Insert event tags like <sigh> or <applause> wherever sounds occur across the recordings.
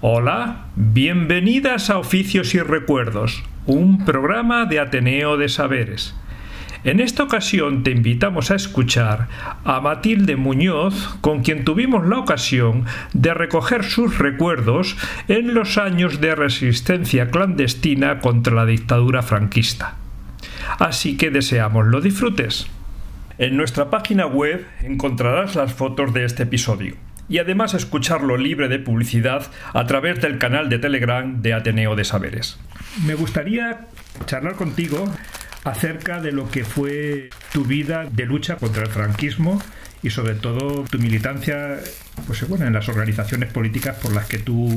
Hola, bienvenidas a Oficios y Recuerdos, un programa de Ateneo de Saberes. En esta ocasión te invitamos a escuchar a Matilde Muñoz, con quien tuvimos la ocasión de recoger sus recuerdos en los años de resistencia clandestina contra la dictadura franquista. Así que deseamos lo disfrutes. En nuestra página web encontrarás las fotos de este episodio y además escucharlo libre de publicidad a través del canal de Telegram de Ateneo de Saberes. Me gustaría charlar contigo acerca de lo que fue tu vida de lucha contra el franquismo y sobre todo tu militancia pues bueno en las organizaciones políticas por las que tú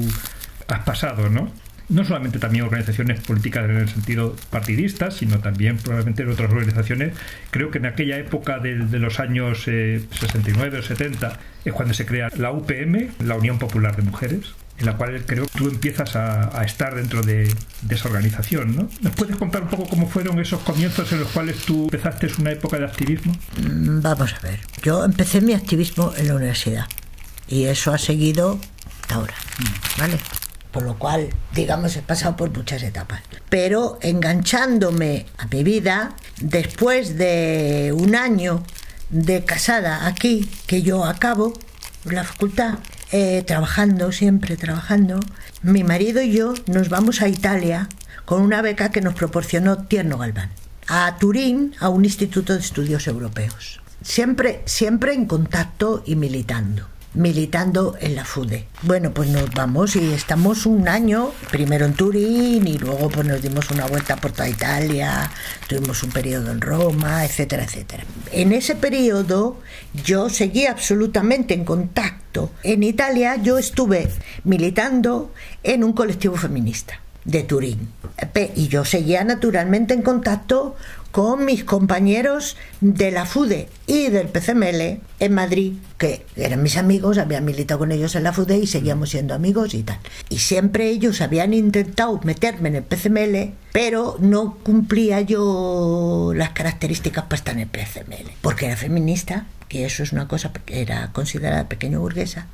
has pasado, ¿no? No solamente también organizaciones políticas en el sentido partidista, sino también probablemente en otras organizaciones. Creo que en aquella época de, de los años eh, 69 o 70 es cuando se crea la UPM, la Unión Popular de Mujeres, en la cual creo que tú empiezas a, a estar dentro de, de, esa organización, ¿no? ¿Nos puedes contar un poco cómo fueron esos comienzos en los cuales tú empezaste una época de activismo? Vamos a ver, yo empecé mi activismo en la universidad y eso ha seguido hasta ahora, ¿vale? Por lo cual, digamos, he pasado por muchas etapas. Pero enganchándome a mi vida, después de un año de casada aquí, que yo acabo la facultad, eh, trabajando, siempre trabajando, mi marido y yo nos vamos a Italia con una beca que nos proporcionó Tierno Galván, a Turín, a un instituto de estudios europeos. Siempre, siempre en contacto y militando militando en la FUDE. Bueno, pues nos vamos y estamos un año, primero en Turín y luego pues nos dimos una vuelta por toda Italia, tuvimos un periodo en Roma, etcétera, etcétera. En ese periodo yo seguí absolutamente en contacto. En Italia yo estuve militando en un colectivo feminista de Turín. Y yo seguía naturalmente en contacto con mis compañeros de la FUDE y del PCML en Madrid, que eran mis amigos, había militado con ellos en la FUDE y seguíamos siendo amigos y tal. Y siempre ellos habían intentado meterme en el PCML, pero no cumplía yo las características para estar en el PCML, porque era feminista que eso es una cosa que era considerada pequeño burguesa,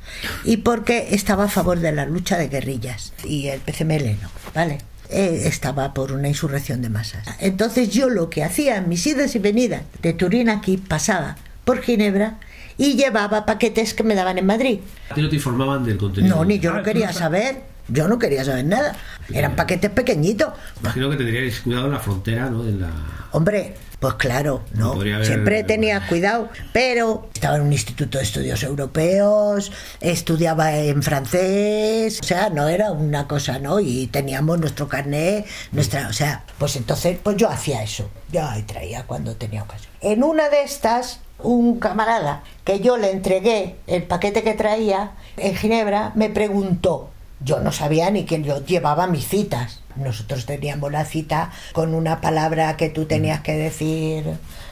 y porque estaba a favor de la lucha de guerrillas, y el PCML no, ¿vale? Eh, estaba por una insurrección de masas. Entonces yo lo que hacía en mis idas y venidas de Turín aquí, pasaba por Ginebra y llevaba paquetes que me daban en Madrid. ¿A ti no te informaban del contenido? No, ni yo no quería saber. Yo no quería saber nada. Eran paquetes pequeñitos. Imagino que tendríais cuidado en la frontera, ¿no? En la... Hombre, pues claro, no. Haber... Siempre tenía cuidado, pero estaba en un instituto de estudios europeos, estudiaba en francés, o sea, no era una cosa, ¿no? Y teníamos nuestro carnet, nuestra, o sea, pues entonces, pues yo hacía eso. Yo ahí traía cuando tenía ocasión. En una de estas, un camarada que yo le entregué el paquete que traía en Ginebra me preguntó, yo no sabía ni que yo llevaba mis citas. Nosotros teníamos la cita con una palabra que tú tenías que decir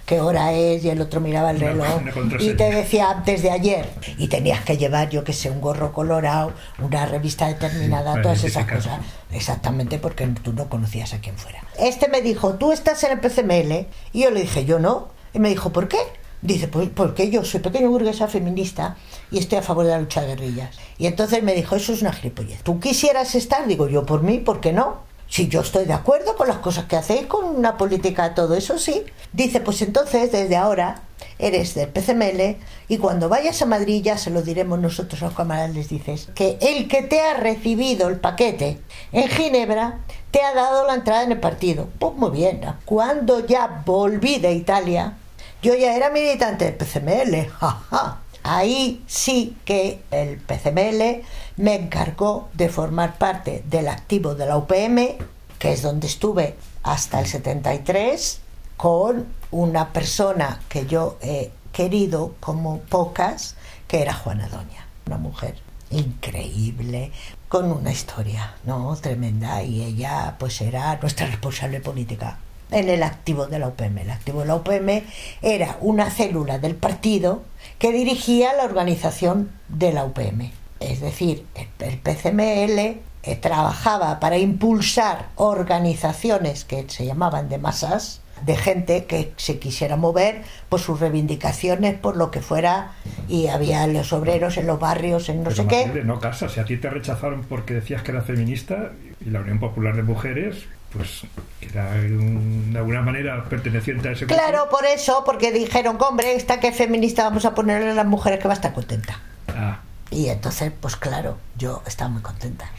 qué hora es y el otro miraba el reloj <laughs> y te decía antes de ayer. Y tenías que llevar yo que sé un gorro colorado una revista determinada sí, todas esas cosas. Exactamente porque tú no conocías a quién fuera. Este me dijo tú estás en el PCML y yo le dije yo no y me dijo ¿por qué? Dice, pues porque yo soy pequeño burguesa feminista y estoy a favor de la lucha de guerrillas. Y entonces me dijo, eso es una gilipollez. ¿Tú quisieras estar? Digo yo, por mí, ¿por qué no? Si yo estoy de acuerdo con las cosas que hacéis, con una política, todo eso sí. Dice, pues entonces, desde ahora, eres del PCML y cuando vayas a Madrid ya se lo diremos nosotros a los camaradas, dices que el que te ha recibido el paquete en Ginebra te ha dado la entrada en el partido. Pues muy bien, cuando ya volví de Italia, yo ya era militante del PCML. Jaja. Ahí sí que el PCML me encargó de formar parte del activo de la UPM, que es donde estuve hasta el 73, con una persona que yo he querido como pocas, que era Juana Doña, una mujer increíble, con una historia, ¿no? Tremenda. Y ella, pues, era nuestra responsable política en el activo de la UPM. El activo de la UPM era una célula del partido que dirigía la organización de la UPM. Es decir, el PCML eh, trabajaba para impulsar organizaciones que se llamaban de masas, de gente que se quisiera mover por sus reivindicaciones, por lo que fuera, y había los obreros en los barrios, en no Pero sé Matilde, qué. no casa, si a ti te rechazaron porque decías que era feminista y la Unión Popular de Mujeres, pues era un- de alguna manera perteneciente a ese grupo. Claro, por eso, porque dijeron, hombre, esta que es feminista, vamos a ponerle a las mujeres que va a estar contenta. Ah, Y entonces, pues claro, yo estaba muy contenta.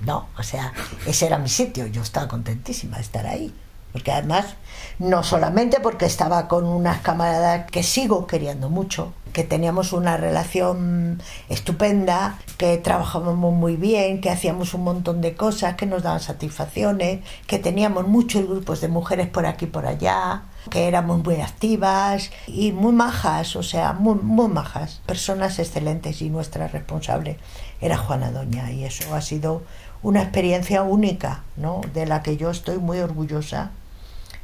No, o sea, ese era mi sitio, yo estaba contentísima de estar ahí. Porque además, no solamente porque estaba con unas camaradas que sigo queriendo mucho, que teníamos una relación estupenda, que trabajábamos muy bien, que hacíamos un montón de cosas, que nos daban satisfacciones, que teníamos muchos grupos de mujeres por aquí y por allá, que éramos muy activas y muy majas, o sea, muy, muy majas, personas excelentes y nuestra responsable era Juana Doña y eso ha sido una experiencia única, ¿no? De la que yo estoy muy orgullosa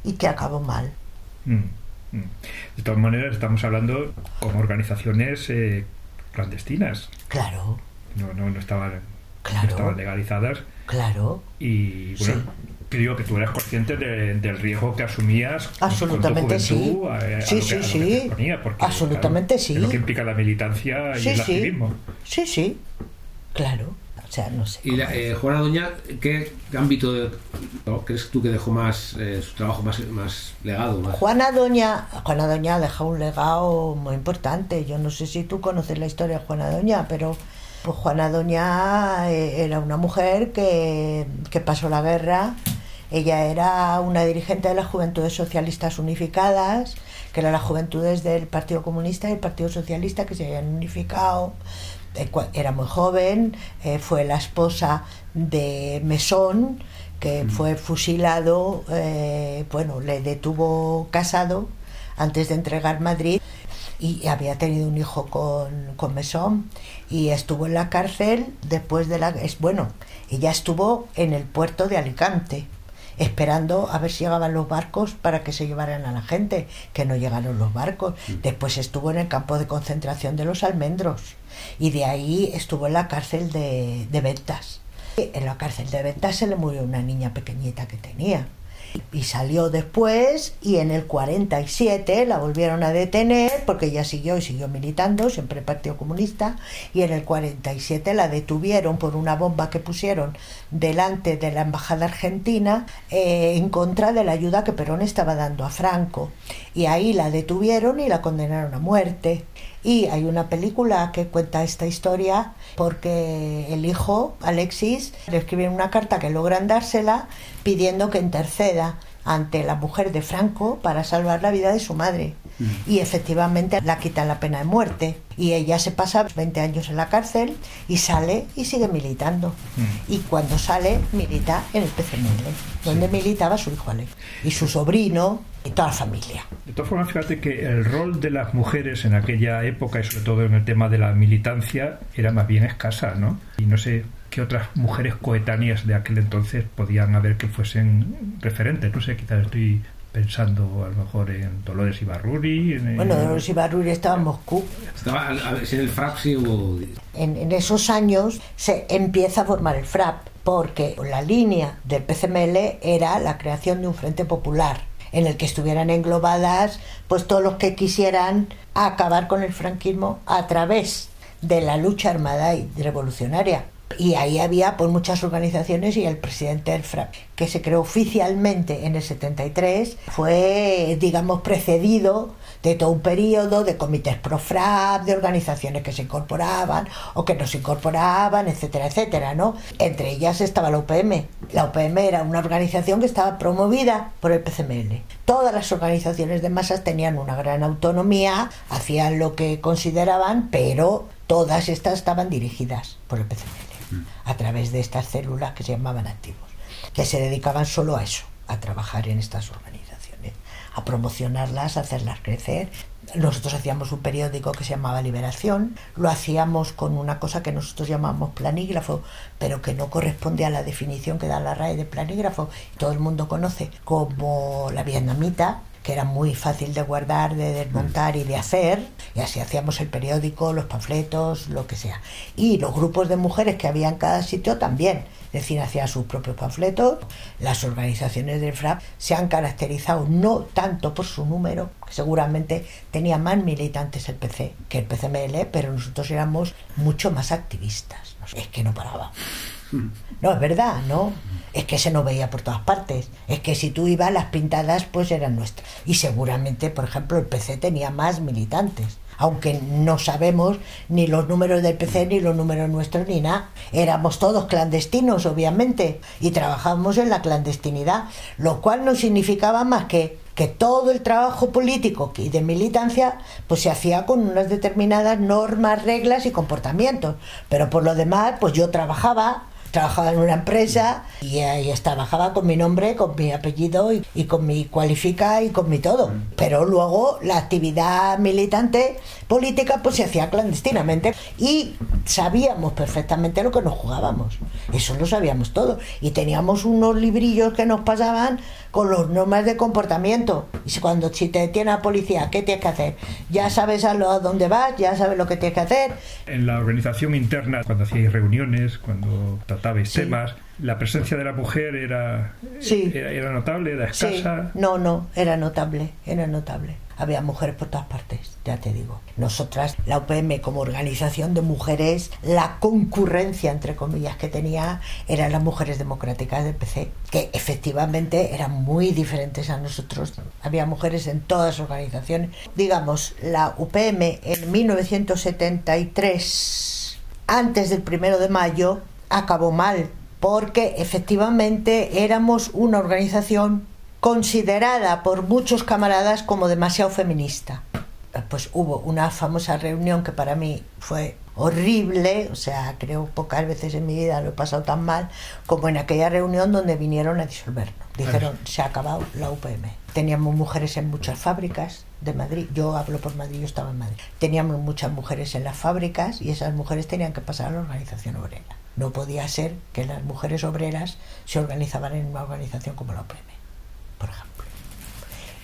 y que acabó mal. mm, mm. De todas maneras, estamos hablando como organizaciones eh, clandestinas. Claro, No, no, no estaban, no Claro. estaban legalizadas. claro, Y bueno, Sí. que digo que tú eras consciente de- del riesgo que asumías con- Absolutamente con tu juventud sí. a- a, Sí, que, sí, sí. porque, Absolutamente claro, sí. Es lo que implica la militancia y sí, el activismo. sí, sí, claro, o sea, no sé. Y la, eh, Juana Doña, ¿qué ámbito de- no, crees tú que dejó más eh, su trabajo más, más legado? Más? Juana Doña, Juana Doña ha dejado un legado muy importante. Yo no sé si tú conoces la historia de Juana Doña, pero pues Juana Doña eh, era una mujer que, que pasó la guerra. Ella era una dirigente de las Juventudes Socialistas Unificadas, que eran las juventudes del Partido Comunista y el Partido Socialista que se habían unificado. Era muy joven, eh, fue la esposa de Mesón, que fue fusilado, eh, bueno, le detuvo casado antes de entregar Madrid y había tenido un hijo con, con Mesón y estuvo en la cárcel después de la... Es, bueno, ella estuvo en el puerto de Alicante esperando a ver si llegaban los barcos para que se llevaran a la gente, que no llegaron los barcos. Después estuvo en el campo de concentración de los almendros y de ahí estuvo en la cárcel de, de Ventas. En la cárcel de Ventas se le murió una niña pequeñita que tenía. Y salió después y en el 47 la volvieron a detener porque ella siguió y siguió militando, siempre Partido Comunista, y en el 47 la detuvieron por una bomba que pusieron delante de la Embajada Argentina eh, en contra de la ayuda que Perón estaba dando a Franco. Y ahí la detuvieron y la condenaron a muerte. Y hay una película que cuenta esta historia porque el hijo, Alexis, le escribe una carta que logran dársela pidiendo que interceda ante la mujer de Franco para salvar la vida de su madre. Y efectivamente la quitan la pena de muerte. Y ella se pasa 20 años en la cárcel y sale y sigue militando. Y cuando sale, milita en el PCML, donde militaba su hijo Alex. Y su sobrino y toda la familia. De todas formas, fíjate que el rol de las mujeres en aquella época y sobre todo en el tema de la militancia era más bien escasa, ¿no? Y no sé qué otras mujeres coetáneas de aquel entonces podían haber que fuesen referentes. No sé, quizás estoy pensando a lo mejor en Dolores Ibarruri. En, Bueno, Dolores Ibarruri estaba en Moscú. Estaba, a ver, si en el FRAP sí hubo... En, en esos años se empieza a formar el FRAP, porque la línea del PCML era la creación de un frente popular en el que estuvieran englobadas pues todos los que quisieran acabar con el franquismo a través de la lucha armada y revolucionaria. Y ahí había pues muchas organizaciones y el presidente del FRAP, que se creó oficialmente en el 73, fue, digamos, precedido de todo un periodo de comités pro FRAP, de organizaciones que se incorporaban o que no se incorporaban, etcétera, etcétera, ¿no? Entre ellas estaba la UPM. La UPM era una organización que estaba promovida por el PCML. Todas las organizaciones de masas tenían una gran autonomía, hacían lo que consideraban, pero todas estas estaban dirigidas por el PCML a través de estas células que se llamaban activos, que se dedicaban solo a eso, a trabajar en estas organizaciones, a promocionarlas, a hacerlas crecer, Nosotros hacíamos un periódico que se llamaba Liberación, lo hacíamos con una cosa que nosotros llamamos planígrafo, pero que no corresponde a la definición que da la RAE de planígrafo. Todo el mundo conoce como la vietnamita, que era muy fácil de guardar, de desmontar y de hacer, y así hacíamos el periódico, los panfletos, lo que sea. Y los grupos de mujeres que había en cada sitio también, es decir, hacían sus propios panfletos. Las organizaciones del FRAP se han caracterizado no tanto por su número, que seguramente tenía más militantes el PC que el PCML, pero nosotros éramos mucho más activistas. Es que no paraba. No, es verdad, ¿no? Es que se nos veía por todas partes. Es que si tú ibas, las pintadas pues eran nuestras. Y seguramente, por ejemplo, el PC tenía más militantes. Aunque no sabemos ni los números del PC, ni los números nuestros, ni nada. Éramos todos clandestinos, obviamente, y trabajábamos en la clandestinidad, lo cual no significaba más que que todo el trabajo político y de militancia pues se hacía con unas determinadas normas, reglas y comportamientos. Pero por lo demás, pues yo trabajaba, trabajaba en una empresa y ahí trabajaba con mi nombre, con mi apellido y, y, con mi cualifica y con mi todo. Pero luego la actividad militante política pues se hacía clandestinamente y sabíamos perfectamente lo que nos jugábamos. Eso lo sabíamos todo. Y teníamos unos librillos que nos pasaban con los normas de comportamiento. Y cuando si te detiene la policía, ¿qué tienes que hacer? Ya sabes a, lo, a dónde vas, ya sabes lo que tienes que hacer. En la organización interna, cuando hacíais reuniones, cuando tratabais sí. temas, la presencia de la mujer era, Sí. era, era notable, era Sí, escasa. no, no, era notable, era notable. Había mujeres por todas partes, ya te digo. Nosotras, la UPM como organización de mujeres, la concurrencia, entre comillas, que tenía eran las mujeres democráticas del PC, que efectivamente eran muy diferentes a nosotros. Había mujeres en todas las organizaciones. Digamos, la UPM en 1973, antes del primero de mayo, acabó mal, porque efectivamente éramos una organización considerada por muchos camaradas como demasiado feminista. Pues hubo una famosa reunión que para mí fue horrible, o sea, creo pocas veces en mi vida lo he pasado tan mal como en aquella reunión donde vinieron a disolvernos. Dijeron, se ha acabado la UPM. Teníamos mujeres en muchas fábricas de Madrid, yo hablo por Madrid, yo estaba en Madrid. Teníamos muchas mujeres en las fábricas y esas mujeres tenían que pasar a la organización obrera. No podía ser que las mujeres obreras se organizaban en una organización como la UPM, por ejemplo.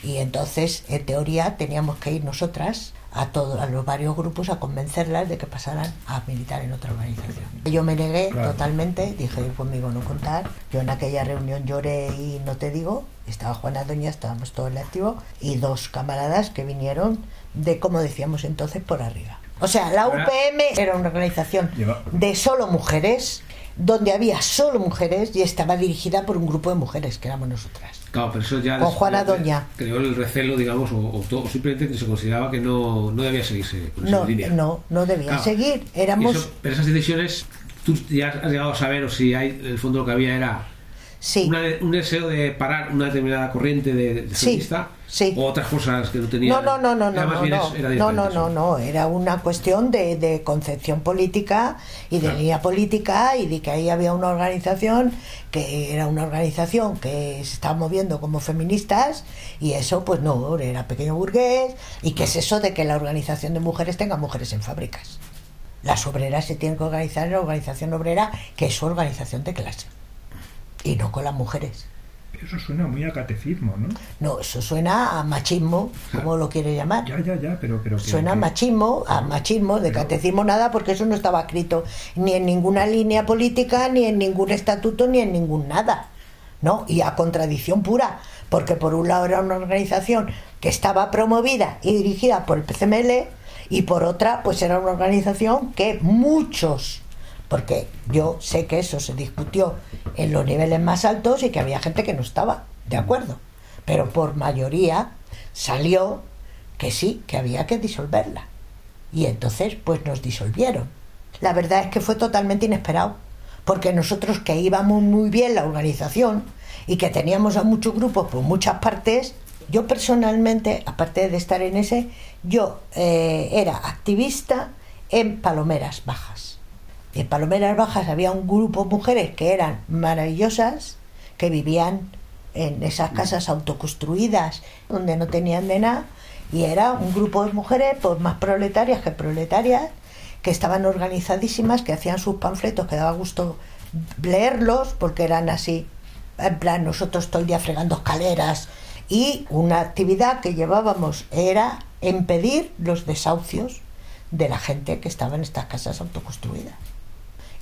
Y entonces, en teoría, teníamos que ir nosotras a todos, a los varios grupos a convencerlas de que pasaran a militar en otra organización. Yo me negué Claro. totalmente, dije conmigo no contar. Yo en aquella reunión lloré y no te digo, estaba Juana Doña, estábamos todos en el activo, y dos camaradas que vinieron de, como decíamos entonces, por arriba. O sea, la UPM era una organización de solo mujeres, donde había solo mujeres y estaba dirigida por un grupo de mujeres, que éramos nosotras. Claro, pero eso ya Con les- Juana les- Doña. creó el recelo, digamos, o, o todo- o simplemente que se consideraba que no, no debía seguirse con esa No, línea. no, no debía Claro. seguir. Éramos, eso- pero esas decisiones, tú ya has llegado a saber o si hay, en el fondo lo que había era sí, una de- un deseo de parar una determinada corriente de, de feminista sí. O otras cosas que no tenían. No, no, no, no, Era no, no, era no, no, no, no, era una cuestión de, de concepción política y de Claro. línea política y de que ahí había una organización que era una organización que se estaba moviendo como feministas y eso pues no, era pequeño burgués y que es eso de que la organización de mujeres tenga mujeres en fábricas. Las obreras se tienen que organizar en la organización obrera que es su organización de clase y no con las mujeres. Eso suena muy a catecismo, ¿no? No, eso suena a machismo, como lo quiere llamar. Ya, ya, ya, pero... pero que- Suena a machismo, a machismo, de Pero- catecismo nada, porque eso no estaba escrito ni en ninguna línea política, ni en ningún estatuto, ni en ningún nada. ¿No? Y a contradicción pura, porque por un lado era una organización que estaba promovida y dirigida por el PCML, y por otra, pues era una organización que muchos, porque yo sé que eso se discutió en los niveles más altos y que había gente que no estaba de acuerdo, pero por mayoría salió que sí, que había que disolverla. Y entonces, pues nos disolvieron. La verdad es que fue totalmente inesperado, porque nosotros que íbamos muy bien la organización y que teníamos a muchos grupos por muchas partes, yo personalmente, aparte de estar en ese, yo eh, era activista en Palomeras Bajas. En Palomeras Bajas había un grupo de mujeres que eran maravillosas, que vivían en esas casas autoconstruidas, donde no tenían de nada, Y era un grupo de mujeres, pues más proletarias que proletarias, que estaban organizadísimas, que hacían sus panfletos, que daba gusto leerlos, porque eran así, en plan, nosotros todo el día fregando escaleras, y una actividad que llevábamos era impedir los desahucios de la gente que estaba en estas casas autoconstruidas.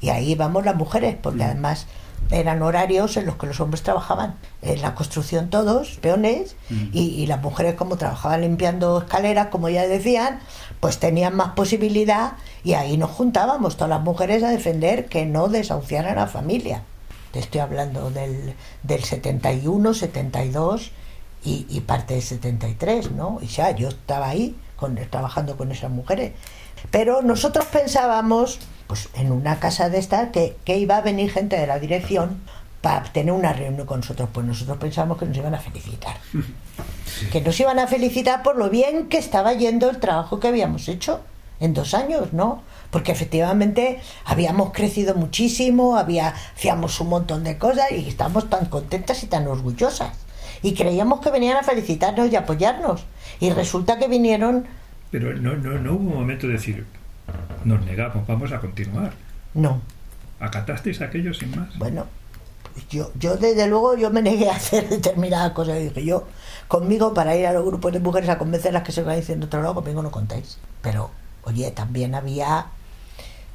Y ahí íbamos las mujeres, porque además eran horarios en los que los hombres trabajaban en la construcción todos, peones, y, y las mujeres como trabajaban limpiando escaleras, como ya decían, pues tenían más posibilidad y ahí nos juntábamos todas las mujeres a defender que no desahuciaran a la familia. Te estoy hablando del, del 71, 72 y, y parte del 73, ¿no? Y ya yo estaba ahí con, trabajando con esas mujeres. Pero nosotros pensábamos, pues en una casa de estas, que, que iba a venir gente de la dirección para tener una reunión con nosotros. Pues nosotros pensábamos que nos iban a felicitar. Que nos iban a felicitar por lo bien que estaba yendo el trabajo que habíamos hecho en dos años, ¿no? Porque efectivamente habíamos crecido muchísimo, había, hacíamos un montón de cosas y estábamos tan contentas y tan orgullosas. Y creíamos que venían a felicitarnos y apoyarnos. Y resulta que vinieron, Pero no, no, no hubo un momento de decir, nos negamos, vamos a continuar. no, ¿Acatasteis aquello sin más? Bueno, yo, yo desde luego yo me negué a hacer determinadas cosas. Dije, yo conmigo para ir a los grupos de mujeres a convencerlas que se organicen otro lado, conmigo no contáis. Pero, oye, también había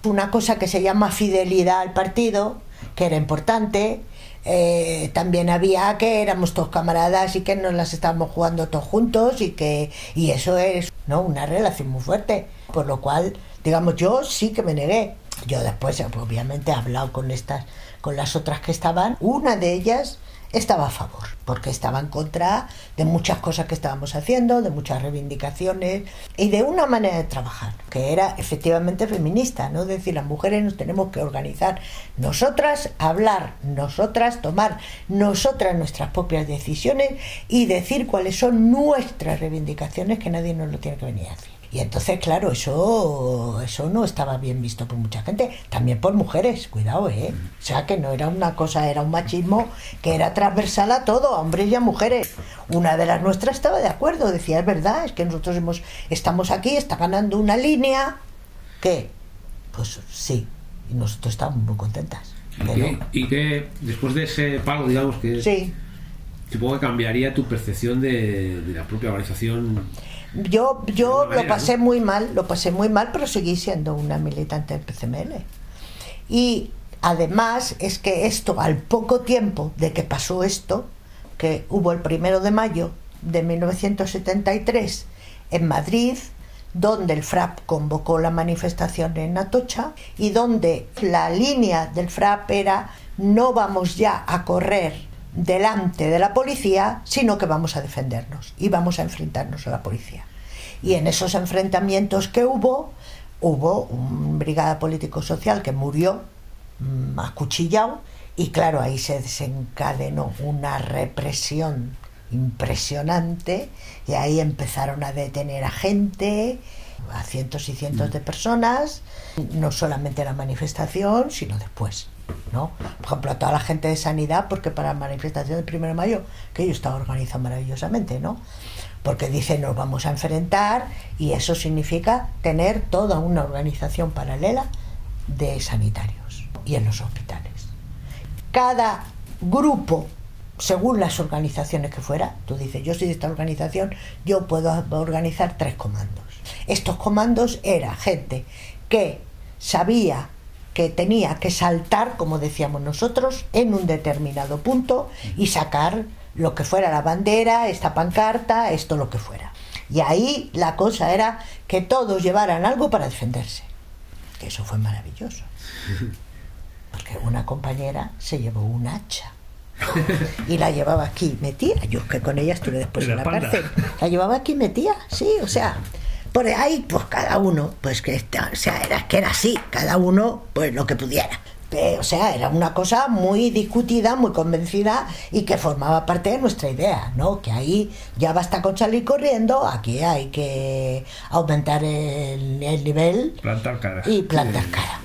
una cosa que se llama fidelidad al partido, que era importante. Eh, también había que éramos todos camaradas y que nos las estábamos jugando todos juntos y que y eso es no una relación muy fuerte por lo cual digamos yo sí que me negué. Yo después obviamente he hablado con estas con las otras que estaban. Una de ellas estaba a favor porque estaba en contra de muchas cosas que estábamos haciendo de muchas reivindicaciones y de una manera de trabajar que era efectivamente feminista no Es decir las mujeres nos tenemos que organizar nosotras hablar nosotras tomar nosotras nuestras propias decisiones y decir cuáles son nuestras reivindicaciones que nadie nos lo tiene que venir a decir y entonces, claro, eso, eso no estaba bien visto por mucha gente, también por mujeres, cuidado, ¿eh? O sea, que no era una cosa, era un machismo que era transversal a todo, a hombres y a mujeres. Una de las nuestras estaba de acuerdo, decía, es verdad, es que nosotros hemos, estamos aquí, está ganando una línea, que, pues sí, y nosotros estábamos muy contentas. ¿Y que, y que después de ese pago, digamos que sí. supongo que cambiaría tu percepción de, de la propia organización. Yo, yo lo manera, pasé ¿no? muy mal, lo pasé muy mal, pero seguí siendo una militante del PCML. Y además es que esto, al poco tiempo de que pasó esto, que hubo el primero de mayo de 1973 en Madrid, donde el FRAP convocó la manifestación en Atocha y donde la línea del FRAP era no vamos ya a correr delante de la policía, sino que vamos a defendernos y vamos a enfrentarnos a la policía. Y en esos enfrentamientos que hubo, hubo un brigada político-social que murió mm, acuchillado y claro, ahí se desencadenó una represión impresionante y ahí empezaron a detener a gente, a cientos y cientos de personas, no solamente en la manifestación, sino después. ¿No? Por ejemplo, a toda la gente de sanidad, porque para la manifestación del 1 de mayo, que ellos están organizado maravillosamente, ¿no? Porque dicen nos vamos a enfrentar y eso significa tener toda una organización paralela de sanitarios y en los hospitales. Cada grupo, según las organizaciones que fuera, tú dices, yo soy de esta organización, yo puedo organizar tres comandos. Estos comandos era gente que sabía que tenía que saltar, como decíamos nosotros, en un determinado punto y sacar lo que fuera la bandera, esta pancarta, esto lo que fuera. Y ahí la cosa era que todos llevaran algo para defenderse. Que eso fue maravilloso. <laughs> Porque una compañera se llevó un hacha. y la llevaba aquí metida. Yo que con ella estuve después En la la cárcel. La llevaba aquí metida, sí, o sea, por ahí, pues cada uno, pues que está- o sea, era que era así, cada uno, pues lo que pudiera. O sea, era una cosa muy discutida, muy convencida y que formaba parte de nuestra idea, ¿no? Que ahí ya basta con salir corriendo, aquí hay que aumentar el, el nivel Plantar cara. y plantar Sí, cara.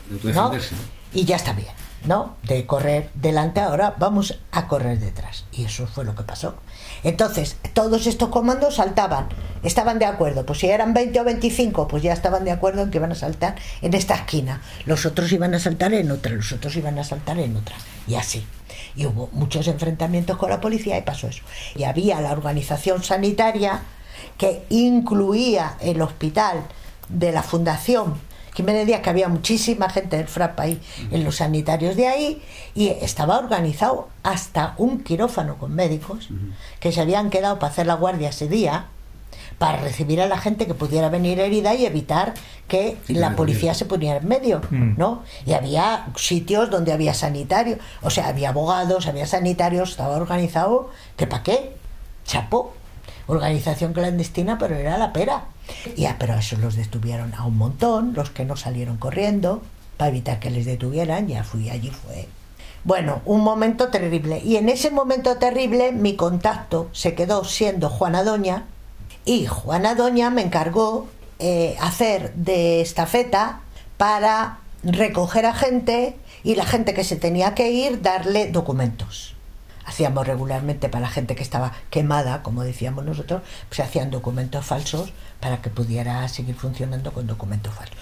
Y ya está bien. ¿no? De correr delante, ahora vamos a correr detrás. Y eso fue lo que pasó. Entonces, todos estos comandos saltaban, estaban de acuerdo, pues si eran 20 o 25, pues ya estaban de acuerdo en que iban a saltar en esta esquina, los otros iban a saltar en otra, los otros iban a saltar en otra, y así. Y hubo muchos enfrentamientos con la policía y pasó eso. Y había la organización sanitaria que incluía el hospital de la Fundación Jiménez Díaz, que había muchísima gente del FRAP ahí, en los sanitarios de ahí, y estaba organizado hasta un quirófano con médicos que se habían quedado para hacer la guardia ese día, para recibir a la gente que pudiera venir herida y evitar que Sí, la policía se pusiera en medio, Mm. ¿no? Y había sitios donde había sanitarios, o sea, había abogados, había sanitarios, estaba organizado, que para qué, chapó, organización clandestina, pero era la pera. Y a, pero a esos los detuvieron a un montón, los que no salieron corriendo, para evitar que les detuvieran, ya fui allí, fue. Bueno, un momento terrible. Y en ese momento terrible mi contacto se quedó siendo Juana Doña y Juana Doña me encargó eh, hacer de estafeta para recoger a gente y la gente que se tenía que ir darle documentos. Hacíamos regularmente para la gente que estaba quemada, como decíamos nosotros, pues hacían documentos falsos para que pudiera seguir funcionando con documentos falsos.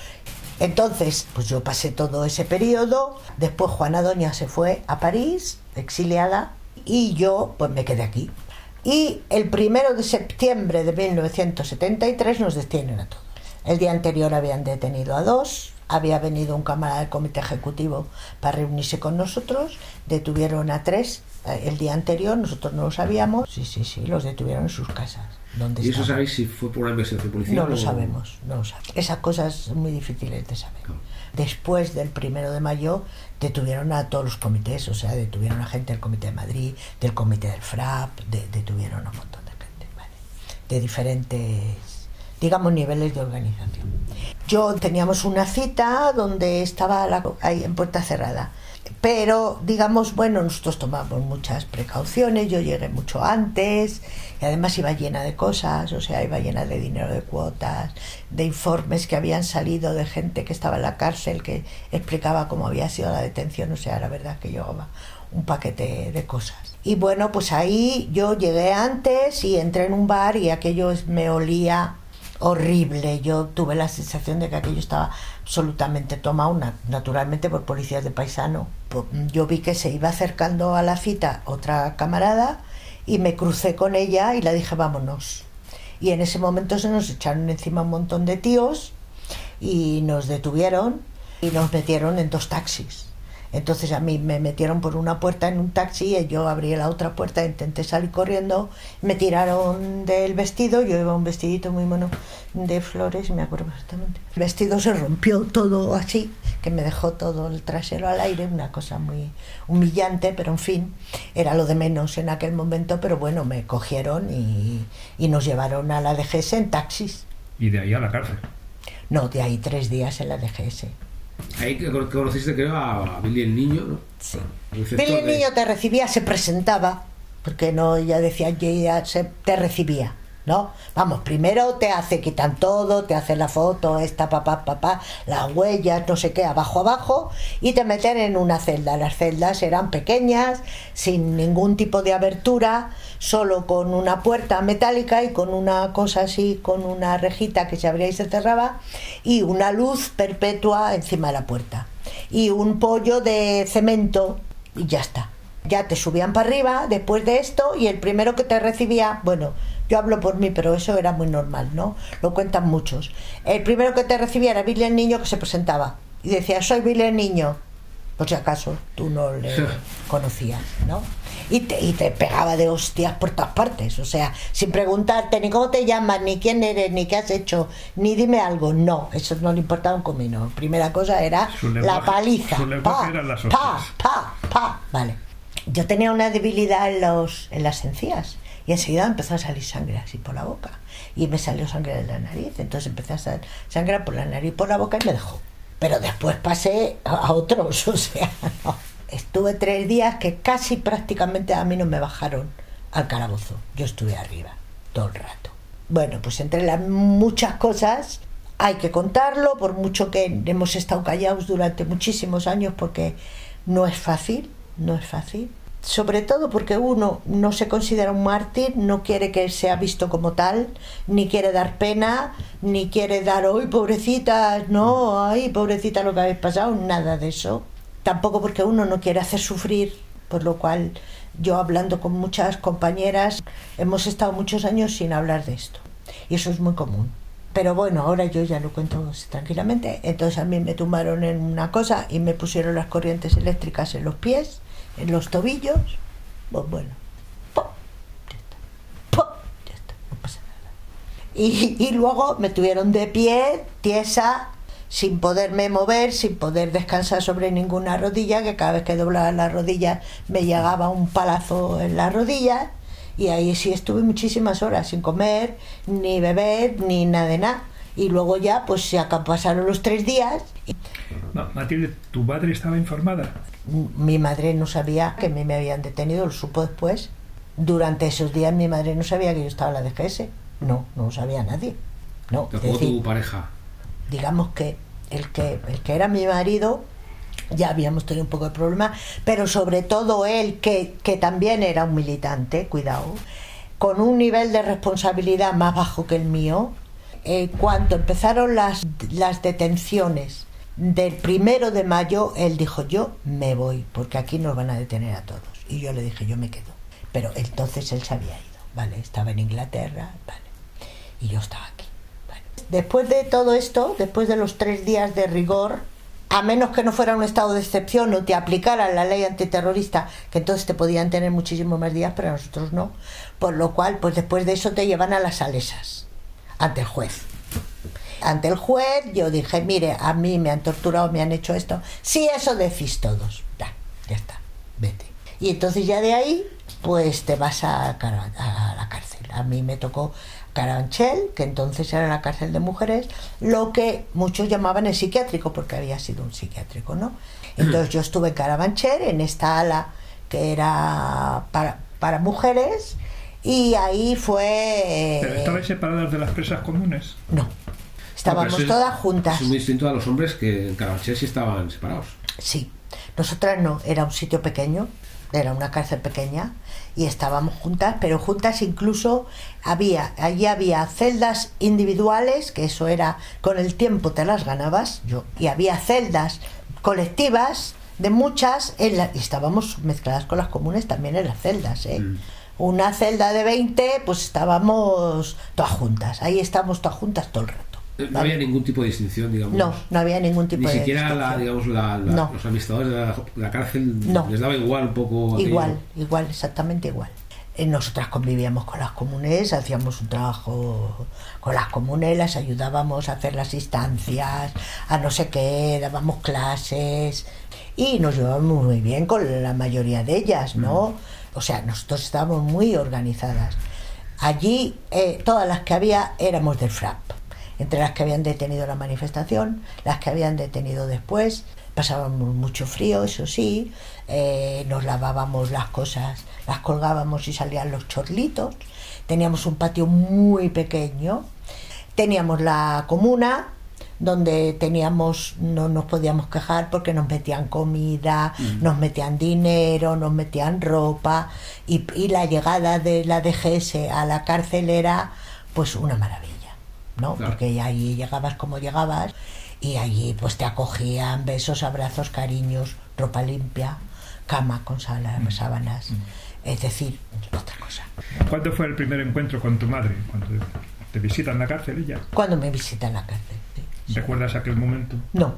Entonces, pues yo pasé todo ese periodo, después Juana Doña se fue a París, exiliada, y yo pues me quedé aquí. Y el primero de septiembre de 1973 nos detienen a todos. El día anterior habían detenido a dos, había venido un camarada del comité ejecutivo para reunirse con nosotros, detuvieron a tres el día anterior, nosotros no lo sabíamos, sí, sí, sí, los detuvieron en sus casas. Donde ¿Y eso estaban. sabéis si fue por una investigación policial? No lo sabemos, no lo sabemos. Esas cosas son muy difíciles de saber. Después del primero de mayo detuvieron a todos los comités, o sea, detuvieron a gente del Comité de Madrid, del Comité del FRAP, de- detuvieron a un montón de gente, ¿vale? De diferentes, digamos, niveles de organización. Yo teníamos una cita donde estaba la- ahí en puerta cerrada. Pero, digamos, bueno, nosotros tomamos muchas precauciones, yo llegué mucho antes y además iba llena de cosas, o sea, iba llena de dinero de cuotas, de informes que habían salido de gente que estaba en la cárcel, que explicaba cómo había sido la detención, o sea, la verdad que llevaba un paquete de cosas. Y bueno, pues ahí yo llegué antes y entré en un bar y aquello me olía horrible. Yo tuve la sensación de que aquello estaba absolutamente tomado, na- naturalmente por policías de paisano. Yo vi que se iba acercando a la cita otra camarada y me crucé con ella y le dije vámonos. Y en ese momento se nos echaron encima un montón de tíos y nos detuvieron y nos metieron en dos taxis. Entonces a mí me metieron por una puerta en un taxi y yo abrí la otra puerta, intenté salir corriendo, me tiraron del vestido, yo llevaba un vestidito muy mono de flores, me acuerdo perfectamente. El vestido se rompió todo así, que me dejó todo el trasero al aire, una cosa muy humillante, pero en fin, era lo de menos en aquel momento, pero bueno, me cogieron y, y nos llevaron a la DGS en taxis. Y de ahí a la cárcel. No, de ahí tres días en la DGS. Ahí que conociste, creo, a Billy el Niño, ¿no? Sí. El receptor Billy el de- niño te recibía, se presentaba, porque no, ella decía, ya se, te recibía, ¿no? Vamos, primero te hace, quitan todo, te hacen la foto, esta, papá, papá, las huellas, no sé qué, abajo, abajo, y te meten en una celda. Las celdas eran pequeñas, sin ningún tipo de abertura, solo con una puerta metálica y con una cosa así, con una rejita que se abría y se cerraba, y una luz perpetua encima de la puerta. Y un pollo de cemento, y ya está. Ya te subían para arriba después de esto, y el primero que te recibía, bueno, yo hablo por mí, pero eso era muy normal, ¿no? Lo cuentan muchos. El primero que te recibía era Billy el niño que se presentaba y decía, soy Billy el niño. Por si acaso tú no le conocías, ¿no? Y te, y te pegaba de hostias por todas partes, o sea, sin preguntarte ni cómo te llamas, ni quién eres, ni qué has hecho, ni dime algo. No, eso no le importaba un comino. Primera cosa era la paliza. su Pa, eran las pa, pa, pa. Vale. Yo tenía una debilidad en, los, en las encías y enseguida empezó a salir sangre así por la boca y me salió sangre de la nariz. Entonces empecé a salir sangre por la nariz por la boca y me dejó. Pero después pasé a otros, <laughs> o sea. Estuve tres días que casi prácticamente a mí no me bajaron al calabozo. Yo estuve arriba todo el rato. Bueno, pues entre las muchas cosas hay que contarlo, por mucho que hemos estado callados durante muchísimos años, porque No es fácil, no es fácil. Sobre todo porque uno no se considera un mártir, no quiere que sea visto como tal, ni quiere dar pena, ni quiere dar, hoy pobrecita, no, ay, pobrecita lo que habéis pasado, nada de eso. Tampoco porque uno no quiere hacer sufrir, por lo cual yo hablando con muchas compañeras, hemos estado muchos años sin hablar de esto. Y eso es muy común. Pero bueno, ahora yo ya lo cuento tranquilamente. Entonces a mí me tumbaron en una cosa y me pusieron las corrientes eléctricas en los pies, en los tobillos. Pues bueno, ya está. no pasa nada. Y, y luego me tuvieron de pie, tiesa, sin poderme mover, sin poder descansar sobre ninguna rodilla, que cada vez que doblaba las rodillas me llegaba un palazo en las rodillas. Y ahí sí estuve muchísimas horas sin comer, ni beber, ni nada de nada. Y luego ya, pues se acá pasaron los tres días. y Ma- Matilde, ¿tu madre estaba informada? mi madre no sabía que a mí me habían detenido, lo supo después. Durante esos días mi madre no sabía que yo estaba en la DGS. No, no lo sabía nadie. No, es Tampoco decir, tu pareja. digamos que el que el que era mi marido ya habíamos tenido un poco de problema, pero sobre todo él que, que también era un militante, cuidado, con un nivel de responsabilidad más bajo que el mío, eh, cuando empezaron las, las detenciones del primero de mayo, él dijo yo me voy, porque aquí nos van a detener a todos. Y yo le dije yo me quedo. Pero entonces él se había ido, ¿vale? Estaba en Inglaterra. Y yo estaba aquí. Después de todo esto, después de los tres días de rigor, a menos que no fuera un estado de excepción o te aplicaran la ley antiterrorista, que entonces te podían tener muchísimos más días, pero nosotros no. Por lo cual, pues después de eso te llevan a las salesas, ante el juez. Ante el juez yo dije, mire, a mí me han torturado, me han hecho esto. Sí, eso decís todos. Ya, ya está, vete. Y entonces ya de ahí, pues te vas a, a la cárcel. A mí me tocó Carabanchel, que entonces era la cárcel de mujeres, lo que muchos llamaban el psiquiátrico, porque había sido un psiquiátrico, ¿no? Entonces yo estuve en Carabanchel, en esta ala que era para mujeres, y ahí fue... ¿Pero ¿Estabais separadas de las presas comunes? No, estábamos No, pero eso es- todas juntas. Es muy distinto a los hombres que en Carabanchel sí estaban separados. Sí, nosotras no, era un sitio pequeño, era una cárcel pequeña y estábamos juntas, pero juntas incluso había, allí había celdas individuales, que eso era con el tiempo te las ganabas, yo, y había celdas colectivas de muchas, en la- y estábamos mezcladas con las comunes también en las celdas, ¿eh? Mm. Una celda de 20, pues estábamos todas juntas, ahí estábamos todas juntas todo el rato. No había ningún tipo de distinción, digamos. No, no había ningún tipo Ni de siquiera la, distinción. digamos, la, la- No. los administradores de la, cárcel No. les daba igual un poco. aquello. Igual, igual, exactamente igual. Eh, Nosotras convivíamos con las comunes, hacíamos un trabajo con las comunes, las ayudábamos a hacer las instancias, a no sé qué, dábamos clases y nos llevábamos muy bien con la mayoría de ellas, ¿no? O sea, nosotros estábamos muy organizadas. Allí eh, todas las que había éramos del FRAP, entre las que habían detenido la manifestación, las que habían detenido después, pasábamos mucho frío, eso sí, eh, nos lavábamos las cosas, las colgábamos y salían los chorlitos, teníamos un patio muy pequeño, teníamos la comuna, donde teníamos, no nos podíamos quejar porque nos metían comida, nos metían dinero, nos metían ropa y, y la llegada de la DGS a la cárcel era pues una maravilla, ¿no? Claro. Porque allí llegabas como llegabas y allí pues te acogían besos, abrazos, cariños, ropa limpia, cama con sábanas, es decir, otra cosa. ¿Cuándo fue el primer encuentro con tu madre? Cuando te visita en la cárcel ella. Cuando me visitan la cárcel. ¿Recuerdas aquel momento? No,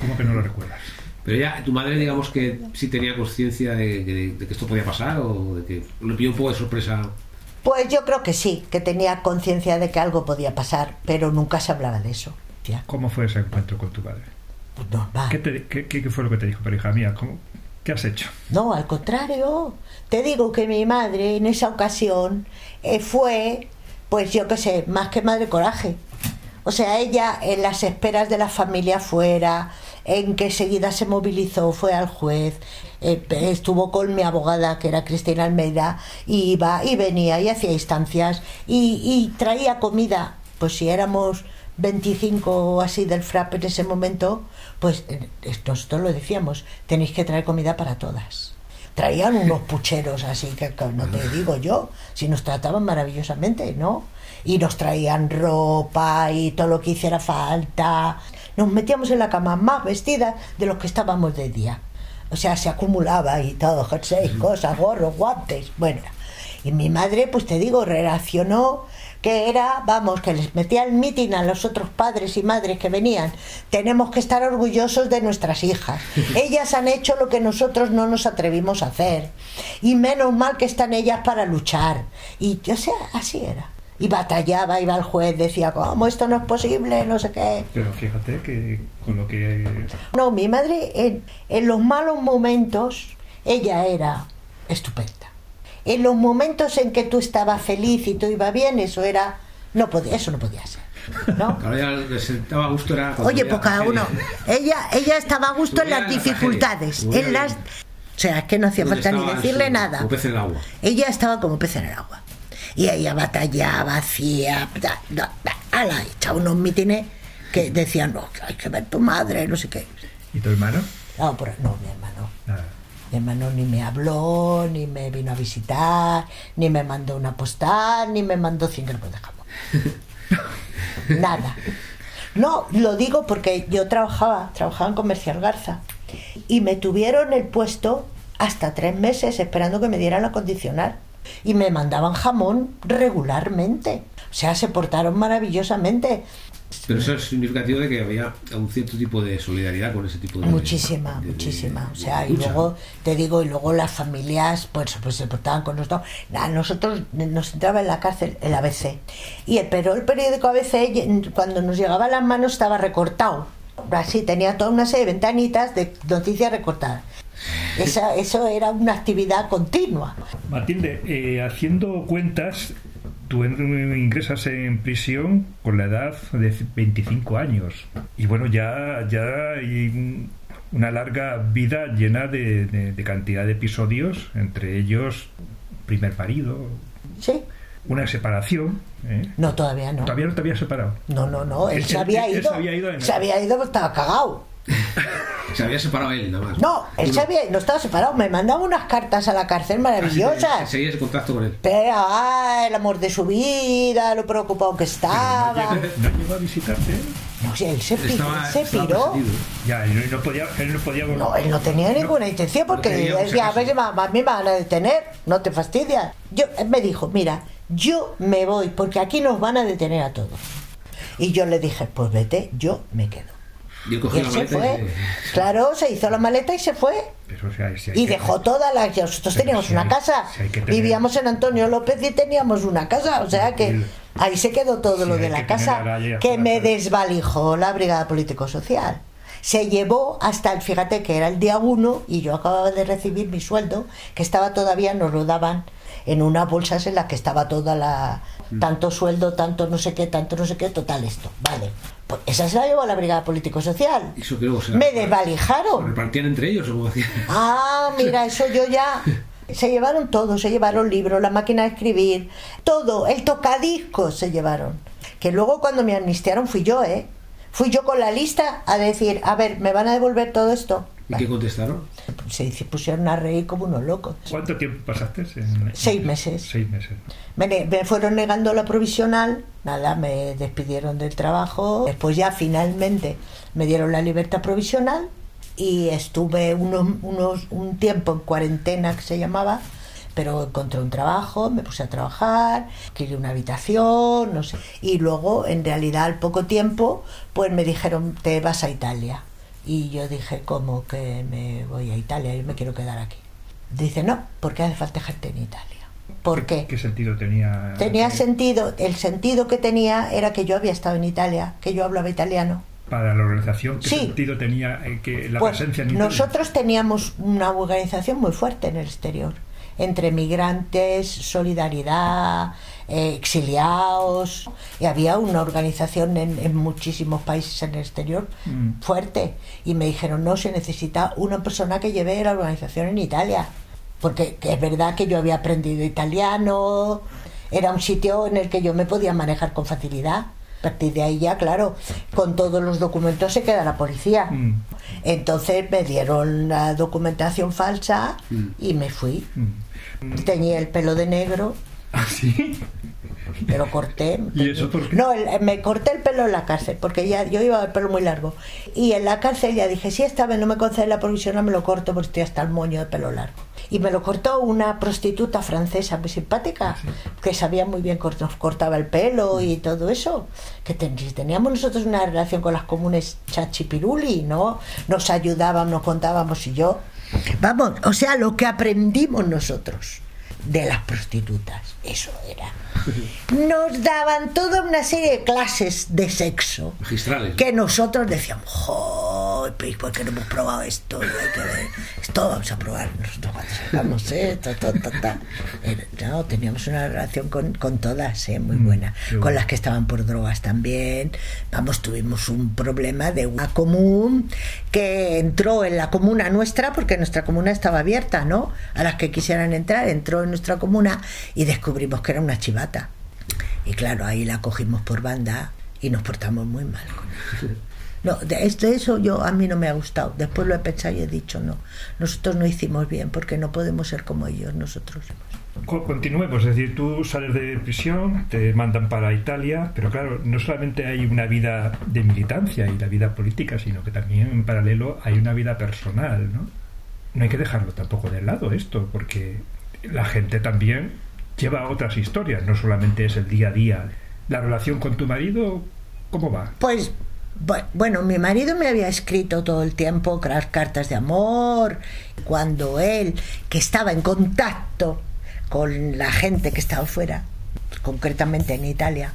¿Cómo que no lo recuerdas? Pero ya, tu madre, digamos que sí tenía conciencia de, que- de que esto podía pasar o de que le pidió un poco de sorpresa. Pues yo creo que sí, que tenía conciencia de que algo podía pasar, pero nunca se hablaba de eso. Ya, ¿Cómo fue ese encuentro con tu madre? pues normal. ¿Qué, te- qué- qué fue lo que te dijo? Pero hija mía, ¿cómo- ¿qué has hecho? No, al contrario. Te digo que mi madre en esa ocasión eh, fue, pues yo qué sé, más que madre coraje. O sea, ella en las esperas de la familia fuera, en que seguida se movilizó, fue al juez, eh, estuvo con mi abogada, que era Cristina Almeida, y iba y venía y hacía instancias y, y traía comida. Pues si éramos 25 o así del frappe en ese momento, pues eh, nosotros lo decíamos, tenéis que traer comida para todas. Traían unos pucheros así que, que no te digo yo, si nos trataban maravillosamente, ¿no? Y nos traían ropa y todo lo que hiciera falta. Nos metíamos en la cama más vestidas de los que estábamos de día. O sea, se acumulaba y todo, jerseys, cosas, gorros, guantes, bueno. Y mi madre, pues te digo, relacionó que era, vamos, que les metía el mitin a los otros padres y madres que venían. Tenemos que estar orgullosos de nuestras hijas. <laughs> Ellas han hecho lo que nosotros no nos atrevimos a hacer. Y menos mal que están ellas para luchar. Y, o sea, así era. Y batallaba, iba al juez, decía, ¿cómo esto no es posible? No sé qué. Pero fíjate que con lo que... No, mi madre en, en los malos momentos, ella era estupenda. En los momentos en que tú estabas feliz y todo iba bien, eso era, no podía, eso no podía ser. ¿no? <laughs> Claro, ella le sentaba a gusto era Oye, pues cada uno, ella, ella estaba a gusto en las la dificultades, en las, o sea, es que no hacía falta ni estaba decirle nada. como pez en el agua. Ella estaba como pez en el agua. Y ella batallaba, hacía, da, da, da, ala, echaba unos mítines que decían, no, hay que ver tu madre, no sé qué. ¿Y tu hermano? No, pero no, mi hermano. Nada. Mi hermano ni me habló, ni me vino a visitar, ni me mandó una postal, ni me mandó 100 gramos de jamón. Nada. No, lo digo porque yo trabajaba, trabajaba en Comercial Garza y me tuvieron el puesto hasta tres meses esperando que me dieran la condicional y me mandaban jamón regularmente. O sea, se portaron maravillosamente. Pero eso es significativo de que había un cierto tipo de solidaridad con ese tipo de. Muchísima, de- de- muchísima. de O sea, y luego, te digo, y luego las familias, pues, pues se portaban con nosotros. A nosotros nos entraba en la cárcel el ABC. Y el, pero el periódico ABC, cuando nos llegaba a las manos, estaba recortado. Así, tenía toda una serie de ventanitas de noticias recortadas. Esa, eso era una actividad continua. Matilde, eh, haciendo cuentas, tú ingresas en prisión con la edad de 25 años. Y bueno, ya, ya hay un- una larga vida llena de, de- de cantidad de episodios, entre ellos primer marido, ¿Sí? una separación. ¿eh? No, todavía no. Todavía no te habías separado. No, no, no. Él Él- se él- había él se ido. había ido en- Se había ido, estaba cagado. <laughs> Se había separado él, nada más. No, él se había, no estaba separado. Me mandaba unas cartas a la cárcel maravillosas. Seguías en contacto con él. Pero, ah, el amor de su vida, lo preocupado que estaba. <laughs> no llegó a visitarte. ¿eh? No él se, pi- Estaba, se estaba piró. resentido. Ya, él no podía, él no podía No, él no tenía ninguna intención porque decía, a ver, a mí me van a detener, no te fastidias. Yo, él me dijo, mira, yo me voy porque aquí nos van a detener a todos. Y yo le dije, pues vete, yo me quedo. Y él Y cogió él la se y fue. Claro, se hizo la maleta y se fue. Pero, o sea, si hay Y que- dejó todas las. Nosotros Pero teníamos si una casa. si tener- Vivíamos en Antonio López y teníamos una casa. O sea que ahí se quedó todo lo de la casa. la Que me desvalijó la Brigada Político-Social. Se llevó hasta el, fíjate que era el día uno y yo acababa de recibir mi sueldo, que estaba todavía, nos lo daban en unas bolsas en las que estaba toda la. Tanto sueldo, tanto no sé qué, tanto no sé qué, total esto. Vale. Pues esa se la llevó la Brigada Político-Social. Eso que luego se Me desvalijaron. repartían entre ellos, como hacían. Ah, <laughs> mira, eso yo ya. Se llevaron todo, se llevaron libros, la máquina de escribir, todo, el tocadiscos se llevaron. Que luego cuando me amnistiaron fui yo, ¿eh? Fui yo con la lista a decir, a ver, ¿me van a devolver todo esto? ¿Y qué contestaron? Se dice, pusieron a reír como unos locos. ¿Cuánto tiempo pasaste? En- Seis meses. Seis meses. Me, me fueron negando la provisional, nada, me despidieron del trabajo. Después ya finalmente me dieron la libertad provisional y estuve unos, unos, un tiempo en cuarentena que se llamaba, pero encontré un trabajo, me puse a trabajar, adquirí una habitación, no sé. Y luego, en realidad, al poco tiempo, pues me dijeron, te vas a Italia. Y yo dije, ¿cómo que me voy a Italia? Yo me quiero quedar aquí. Dice, no, porque hace falta gente en Italia. ¿Por qué? ¿Qué sentido tenía? Tenía eh, sentido, el sentido que tenía era que yo había estado en Italia, que yo hablaba italiano. Para la organización, ¿qué Sí. sentido tenía eh, que la Pues presencia en Italia? nosotros teníamos una organización muy fuerte en el exterior, entre migrantes, solidaridad, eh, exiliados, y había una organización en, en muchísimos países en el exterior Mm. fuerte. Y me dijeron, no, se necesita una persona que lleve la organización en Italia, porque que es verdad que yo había aprendido italiano, era un sitio en el que yo me podía manejar con facilidad. A partir de ahí ya, claro, con todos los documentos se queda la policía. Mm. Entonces me dieron la documentación falsa y me fui. Mm. Tenía el pelo de negro, ¿Ah, sí? me lo corté. ¿Y eso por qué? No, el- me corté el pelo en la cárcel, porque ya yo iba el pelo muy largo. Y en la cárcel ya dije, si esta vez no me concede la provisional, me lo corto porque estoy hasta el moño de pelo largo. Y me lo cortó una prostituta francesa muy simpática, que sabía muy bien cómo nos cortaba el pelo y todo eso. Que teníamos nosotros una relación con las comunes chachipiruli, ¿no? Nos ayudábamos, nos contábamos y yo. Vamos, o sea, lo que aprendimos nosotros de las prostitutas, eso era. Nos daban toda una serie de clases de sexo Magistrales. que nosotros decíamos, ¡joder! pues, ¿Por qué no hemos probado esto? Y hay que ver. Esto vamos a probar nosotros cuando sacamos esto, ta, ta, ta. Era- No, teníamos una relación con, con todas, ¿eh? muy buena. qué Con bueno. las que estaban por drogas también. Vamos, tuvimos un problema de una común que entró en la comuna nuestra, porque nuestra comuna estaba abierta, ¿no? A las que quisieran entrar, entró en nuestra comuna y descubrimos que era una chivata. Y claro, ahí la cogimos por banda y nos portamos muy mal con ella. <laughs> No, de eso yo a mí no me ha gustado. Después lo he pensado y he dicho no. Nosotros no hicimos bien porque no podemos ser como ellos nosotros. Co- Continuemos, es decir, tú sales de prisión, te mandan para Italia, pero claro, no solamente hay una vida de militancia y la vida política, sino que también en paralelo hay una vida personal, ¿no? No hay que dejarlo tampoco de lado esto, porque la gente también lleva otras historias, no solamente es el día a día. La relación con tu marido, ¿cómo va? Pues bu- bueno, mi marido me había escrito todo el tiempo cartas de amor. Cuando él, que estaba en contacto con la gente que estaba fuera, concretamente en Italia,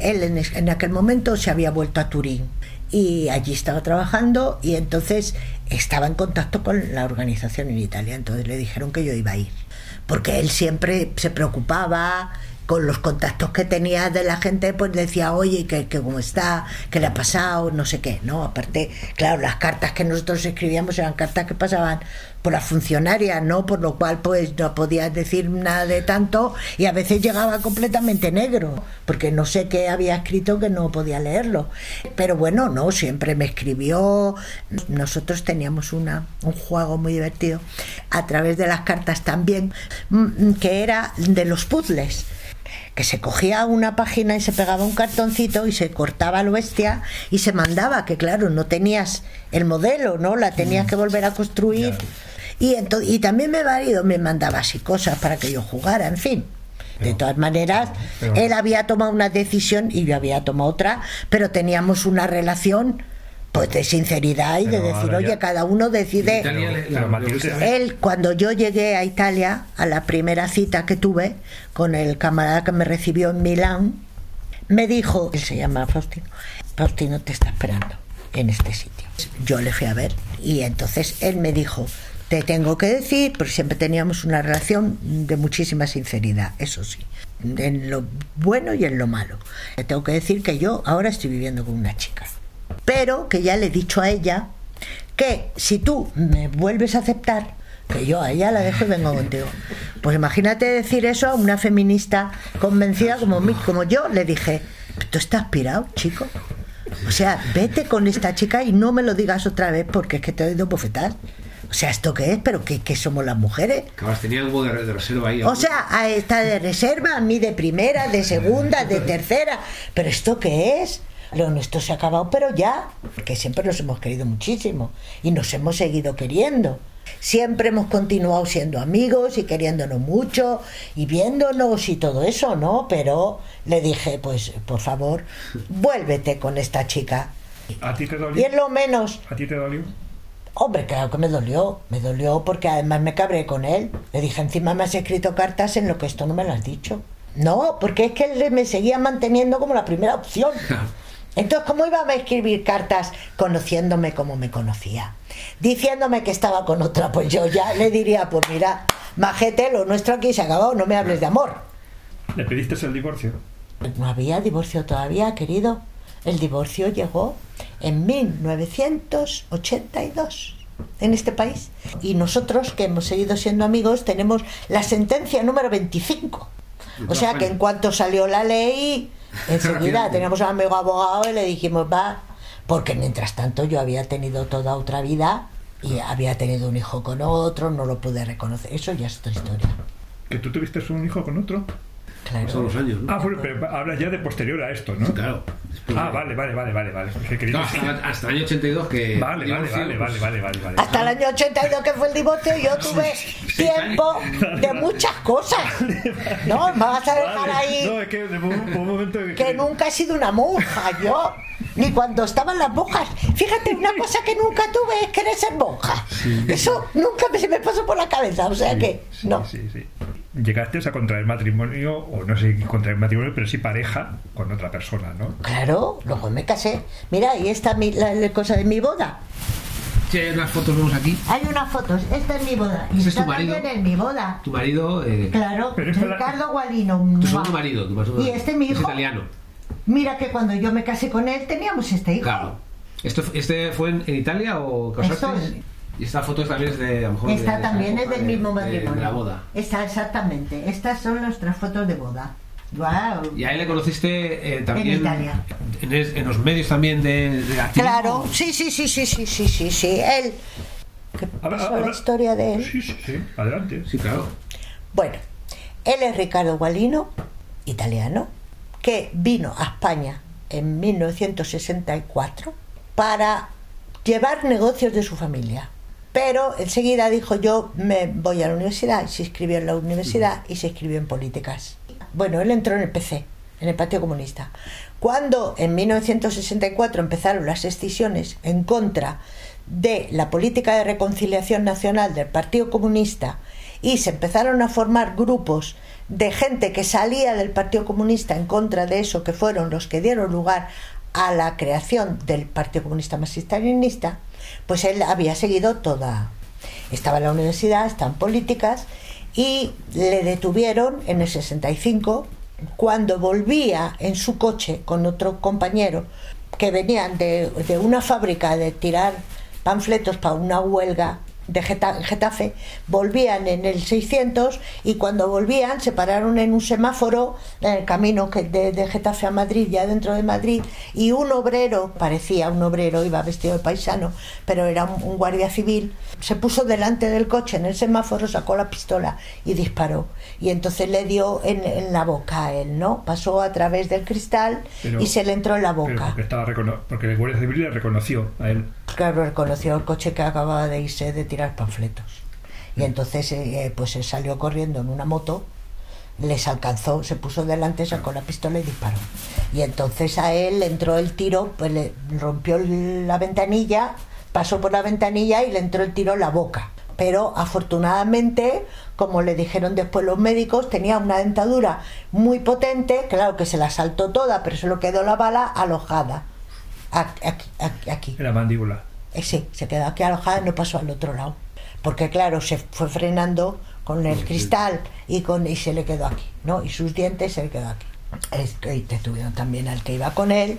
él en, en aquel momento se había vuelto a Turín y allí estaba trabajando y entonces estaba en contacto con la organización en Italia. Entonces le dijeron que yo iba a ir, porque él siempre se preocupaba con los contactos que tenía de la gente, pues decía, oye, que, que cómo está, qué le ha pasado, no sé qué, ¿no? Aparte, claro, las cartas que nosotros escribíamos eran cartas que pasaban por las funcionarias, ¿no? Por lo cual, pues no podías decir nada de tanto y a veces llegaba completamente negro, porque no sé qué había escrito que no podía leerlo. Pero bueno, no, siempre me escribió. Nosotros teníamos una, un juego muy divertido a través de las cartas también, mm, que era de los puzzles que se cogía una página y se pegaba un cartoncito y se cortaba lo bestia y se mandaba, que claro, no tenías el modelo, ¿no? La tenías que volver a construir. Y, ento- y también mi marido me mandaba así cosas para que yo jugara, en fin. De todas maneras, pero- él había tomado una decisión y yo había tomado otra, pero teníamos una relación pues de sinceridad y de decir, ya- oye, cada uno decide... Italia la- Él, cuando yo llegué a Italia, a la primera cita que tuve con el camarada que me recibió en Milán, me dijo, él se llama Faustino, Faustino te está esperando en este sitio. Yo le fui a ver y entonces él me dijo, te tengo que decir, porque siempre teníamos una relación de muchísima sinceridad, eso sí, en lo bueno y en lo malo. Te tengo que decir que yo ahora estoy viviendo con una chica, pero que ya le he dicho a ella que si tú me vuelves a aceptar, que yo a ella la dejo y vengo contigo. Pues imagínate decir eso a una feminista convencida como, mí, como yo. Le dije, tú estás pirado, chico. O sea, vete con esta chica y no me lo digas otra vez porque es que te he oído bofetar. O sea, ¿esto qué es? ¿Pero qué, qué somos las mujeres? Cabas, tenía algo de, de reserva ahí. O sea, a esta de reserva, a mí de primera, de segunda, de tercera. ¿Pero esto qué es? Lo nuestro se ha acabado, pero ya. Porque siempre nos hemos querido muchísimo. Y nos hemos seguido queriendo. Siempre hemos continuado siendo amigos y queriéndonos mucho y viéndonos y todo eso, ¿no? Pero le dije, pues, por favor, vuélvete con esta chica. ¿A ti te Y dolió? es lo menos ¿A ti te dolió? Hombre, claro que me dolió, me dolió porque además me cabré con él. Le dije, encima me has escrito cartas en lo que esto no me lo has dicho. No, porque es que él me seguía manteniendo como la primera opción. <laughs> Entonces, ¿cómo iba a escribir cartas conociéndome como me conocía? Diciéndome que estaba con otra, pues yo ya le diría, pues mira, majete, lo nuestro aquí se ha acabado, no me hables de amor. ¿Le pediste el divorcio? No había divorcio todavía, querido. El divorcio llegó en 1982 en este país. Y nosotros, que hemos seguido siendo amigos, tenemos la sentencia número 25. O sea que en cuanto salió la ley, Enseguida teníamos un amigo abogado y le dijimos, va, porque mientras tanto yo había tenido toda otra vida y había tenido un hijo con otro, no lo pude reconocer. Eso ya es otra historia. ¿Que tú tuviste un hijo con otro? Claro. Los años, ¿no? Ah, bueno, pero hablas ya de posterior a esto, ¿no? Claro. Después Ah, de- vale, vale, vale, vale, vale. No, hasta, hasta el año 82 que... Vale, vale, vale, pues, vale, vale, vale, vale. Hasta el año 82 que fue el divorcio yo tuve tiempo de muchas cosas. No, me vas a dejar Vale. ahí No, es que de un, un momento que... que nunca he sido una monja yo. Ni cuando estaban las monjas. Fíjate, una cosa que nunca tuve es querer ser monja. Eso nunca me, se me pasó por la cabeza. O sea Sí, que, sí, no. Sí, sí. Llegaste a contraer matrimonio, o no sé contraer matrimonio, pero sí pareja con otra persona, ¿no? Claro, luego me casé. Mira, y esta mi- la, la cosa de mi boda. Sí, hay unas fotos vemos aquí. Hay unas fotos. Esta es mi boda. Y ¿Ese es tu marido? también es mi boda. Tu marido... eh, Claro, Pero esta la- Ricardo Gualino. Tu segundo marido. Tu segundo Y este mi Es hijo. italiano. Mira que cuando yo me casé con él teníamos este hijo. Claro. ¿Esto, ¿Este fue en, en Italia o casaste? Esto- Y esta foto también es de... A lo mejor Esta de también es del de- mismo matrimonio. De la boda. Esta, exactamente. Estas son nuestras fotos de boda. Wow. Y a él le conociste eh, también... En Italia. En, en los medios también de, de activismo. Claro, sí, sí, sí, sí, sí, sí, sí, sí. Él. ¿Qué pasó habla- la historia de él? Sí, sí, sí. Adelante. Sí, claro. Bueno, él es Ricardo Gualino, italiano, que vino a España en 1964 para llevar negocios de su familia. Pero enseguida dijo yo me voy a la universidad se inscribió en la universidad y se inscribió en políticas. Bueno, él entró en el PC, en el Partido Comunista. Cuando en 1964 empezaron las excisiones en contra de la política de reconciliación nacional del Partido Comunista y se empezaron a formar grupos de gente que salía del Partido Comunista en contra de eso, que fueron los que dieron lugar a la creación del Partido Comunista Marxista-Leninista, pues él había seguido toda. Estaba en la universidad, estaba en políticas y le detuvieron en el 65 cuando volvía en su coche con otro compañero que venían de, de una fábrica de tirar panfletos para una huelga de Geta- Getafe, volvían en el 600 y cuando volvían se pararon en un semáforo en el camino que de, de Getafe a Madrid, ya dentro de Madrid, y un obrero, parecía un obrero, iba vestido de paisano, pero era un, un guardia civil, se puso delante del coche en el semáforo, sacó la pistola y disparó. Y entonces le dio en, en la boca a él, ¿no? Pasó a través del cristal Pero- y se le entró en la boca. porque, estaba porque el Guardia Civil le reconoció a él. Claro, reconoció el coche que acababa de irse de tirar panfletos. Y entonces eh, pues él salió corriendo en una moto, les alcanzó, se puso delante, sacó la pistola y disparó. Y entonces a él le entró el tiro, pues le rompió la ventanilla, pasó por la ventanilla y le entró el tiro en la boca. Pero afortunadamente, como le dijeron después los médicos, tenía una dentadura muy potente, claro que se la saltó toda, pero se lo quedó la bala alojada. Aquí, aquí, aquí. En la mandíbula. Eh, sí, se quedó aquí alojada y no pasó al otro lado. Porque claro, se fue frenando con el cristal y, con, y se le quedó aquí, ¿no? Y sus dientes se le quedó aquí. Y detuvieron también al que iba con él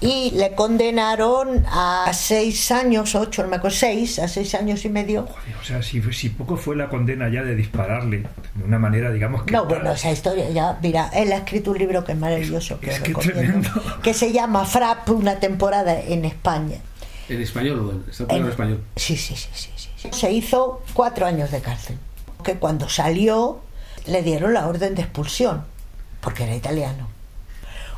y le condenaron a seis años, ocho, no me acuerdo, seis, a seis años y medio. Joder, o sea, si, si poco fue la condena ya de dispararle de una manera, digamos que. No, bueno, esa historia ya, mira, él ha escrito un libro que es maravilloso, que Es que tremendo. que se llama Frapp, una temporada en España. En español o en, está todo en En- español. Sí, sí, sí, sí, sí. Se hizo cuatro años de cárcel. Que cuando salió le dieron la orden de expulsión, porque era italiano.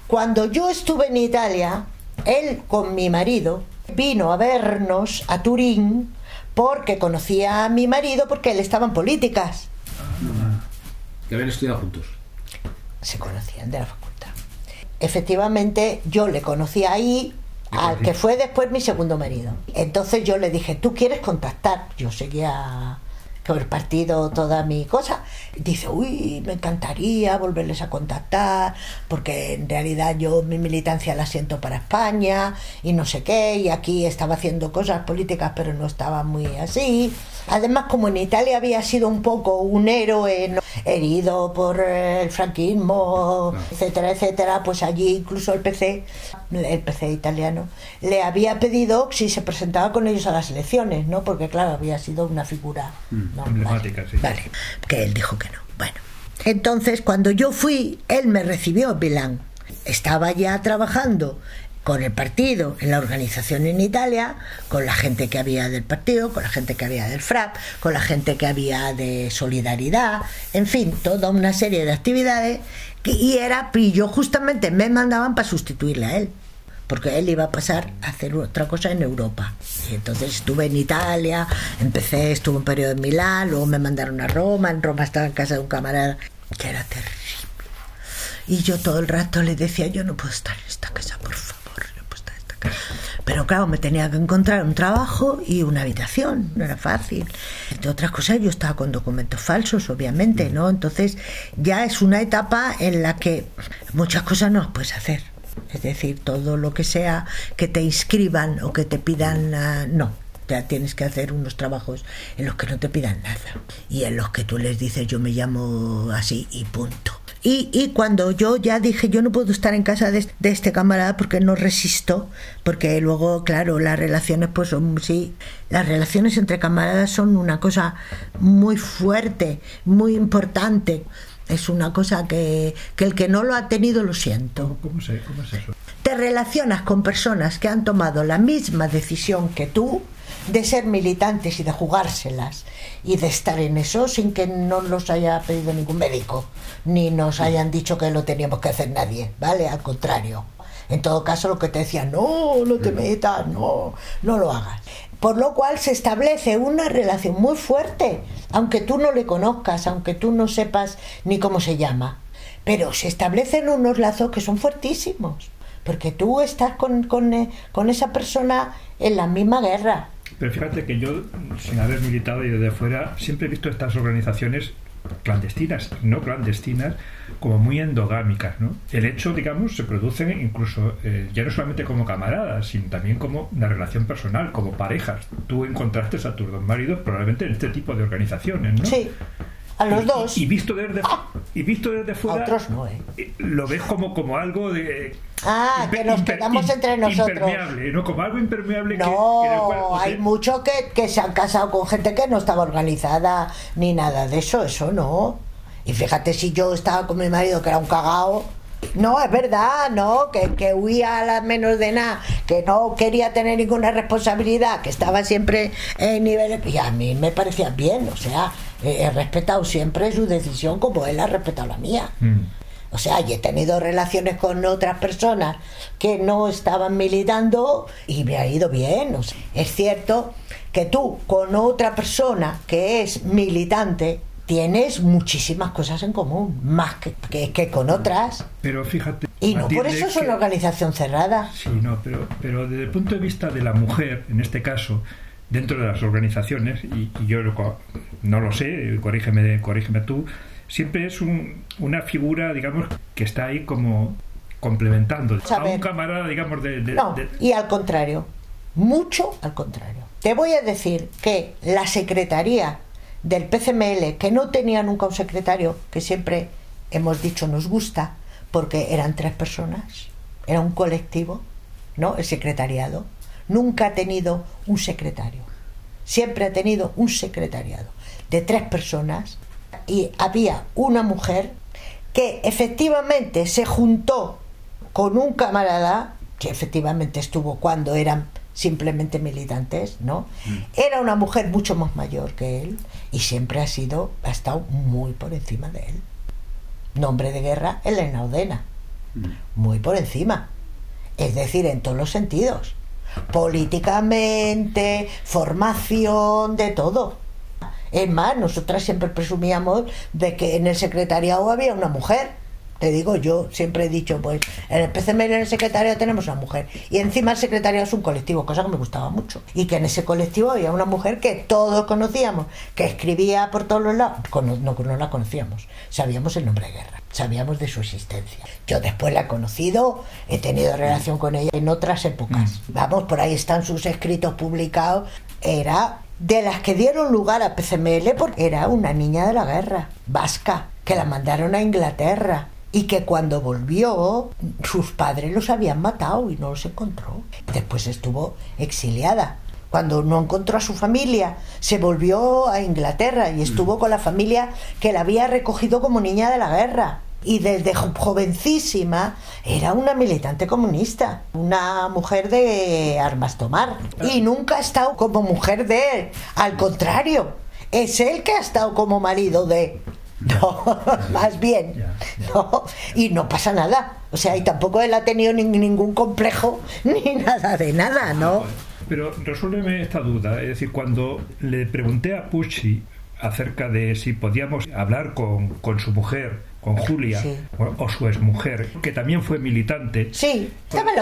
Cuando yo estuve en Italia, él con mi marido vino a vernos a Turín porque conocía a mi marido porque él estaba en políticas. Que habían estudiado juntos. Se conocían de la facultad. Efectivamente, yo le conocí ahí, ¿Le al que fue después mi segundo marido. Entonces yo le dije, ¿tú quieres contactar? Yo seguía con el partido toda mi cosa. Dice, uy, me encantaría volverles a contactar, porque en realidad yo mi militancia la siento para España y no sé qué, y aquí estaba haciendo cosas políticas, pero no estaba muy así. Además, como en Italia había sido un poco un héroe ¿no? herido por eh, el franquismo, etcétera, etcétera, pues allí incluso el PC, el PC italiano, le había pedido si se presentaba con ellos a las elecciones, ¿no? Porque claro, había sido una figura ¿no? emblemática, Vale, sí. Vale, que él dijo que no. Bueno, entonces cuando yo fui, él me recibió en Milán. Estaba ya trabajando con el partido, en la organización en Italia, con la gente que había del partido, con la gente que había del FRAP, con la gente que había de Solidaridad, en fin, toda una serie de actividades. Y era, y yo justamente me mandaban para sustituirle a él porque él iba a pasar a hacer otra cosa en Europa. Entonces estuve en Italia, empecé, estuve un periodo en Milán, luego me mandaron a Roma, en Roma estaba en casa de un camarada que era terrible. Y yo todo el rato le decía, yo no puedo estar en esta casa, por favor, no puedo estar en esta casa. Pero claro, me tenía que encontrar un trabajo y una habitación, no era fácil. Entre otras cosas, yo estaba con documentos falsos, obviamente, ¿no? Entonces ya es una etapa en la que muchas cosas no las puedes hacer. Es decir, todo lo que sea que te inscriban o que te pidan, uh, no, ya tienes que hacer unos trabajos en los que no te pidan nada y en los que tú les dices yo me llamo así y punto. Y, y, cuando yo ya dije, yo no puedo estar en casa de, de, este camarada porque no resisto, porque luego, claro, las relaciones, pues son, sí, las relaciones entre camaradas son una cosa muy fuerte, muy importante. Es una cosa que, que el que no lo ha tenido lo siento. ¿Cómo, se, cómo es eso? Te relacionas con personas que han tomado la misma decisión que tú de ser militantes y de jugárselas y de estar en eso sin que no los haya pedido ningún médico ni nos hayan dicho que lo teníamos que hacer nadie, ¿vale? Al contrario. En todo caso, lo que te decía, no, no te metas, no, no lo hagas. Por lo cual se establece una relación muy fuerte, aunque tú no le conozcas, aunque tú no sepas ni cómo se llama. Pero se establecen unos lazos que son fuertísimos, porque tú estás con, con, con esa persona en la misma guerra. Pero fíjate que yo, sin haber militado y desde fuera, siempre he visto estas organizaciones clandestinas no clandestinas como muy endogámicas. ¿no? El hecho, digamos, se produce incluso eh, ya no solamente como camaradas, sino también como una relación personal, como parejas. Tú encontraste a tus dos maridos probablemente en este tipo de organizaciones, ¿no? Sí. A los y, dos. Y, visto desde, y visto desde fuera, a otros no, ¿eh? lo ves como, como algo de. Ah, que nos quedamos entre nosotros. Impermeable, ¿no? Como algo impermeable. No, que, en el cual, o sea, hay muchos que, que se han casado con gente que no estaba organizada ni nada de eso, eso no. Y fíjate si yo estaba con mi marido que era un cagao. No, es verdad, no, que, que huía a las menos de nada, que no quería tener ninguna responsabilidad, que estaba siempre en niveles. Y a mí me parecía bien, o sea, he respetado siempre su decisión como él ha respetado la mía. Mm. O sea, y he tenido relaciones con otras personas que no estaban militando y me ha ido bien. O sea, es cierto que tú con otra persona que es militante tienes muchísimas cosas en común, más que, que, que con otras. Pero fíjate. Y no por eso es una organización cerrada. Sí, no, pero, pero desde el punto de vista de la mujer, en este caso, dentro de las organizaciones, y, y yo lo no lo sé, corrígeme, corrígeme tú, siempre es un- una figura, digamos, que está ahí como complementando A un camarada, digamos, de... de- No, de- y al contrario, mucho al contrario. Te voy a decir que la secretaría del PCML, que no tenía nunca un secretario, que siempre hemos dicho nos gusta, porque eran tres personas, era un colectivo, ¿no? El secretariado. Nunca ha tenido un secretario. Siempre ha tenido un secretariado de tres personas y había una mujer que efectivamente se juntó con un camarada que efectivamente estuvo cuando eran simplemente militantes, ¿no? Era una mujer mucho más mayor que él y siempre ha sido, ha estado muy por encima de él. Nombre de guerra, Elena Odena. Muy por encima. Es decir, en todos los sentidos. Políticamente, formación, de todo. Es más, nosotras siempre presumíamos de que en el secretariado había una mujer. Te digo, yo siempre he dicho, pues en el PCML, en el secretariado tenemos una mujer. Y encima el secretariado es un colectivo, cosa que me gustaba mucho. Y que en ese colectivo había una mujer que todos conocíamos, que escribía por todos los lados. No, no la conocíamos, sabíamos el nombre de guerra, sabíamos de su existencia. Yo después la he conocido, he tenido relación con ella en otras épocas. Vamos, por ahí están sus escritos publicados. Era de las que dieron lugar a PCML porque era una niña de la guerra, vasca, que la mandaron a Inglaterra y que cuando volvió sus padres los habían matado y no los encontró. Después estuvo exiliada. Cuando no encontró a su familia, se volvió a Inglaterra y estuvo con la familia que la había recogido como niña de la guerra. y desde jovencísima era una militante comunista, una mujer de armas tomar. Y nunca ha estado como mujer de él, al contrario, es él que ha estado como marido de... <laughs> No, más bien. No, y no pasa nada. O sea, y tampoco él ha tenido ningún complejo <laughs> ni nada de nada, ¿no? Pero resuélveme esta duda. Es decir, cuando le pregunté a Pucci acerca de si podíamos hablar con, con su mujer con Julia o, su exmujer, que también fue militante. Sí, estaba en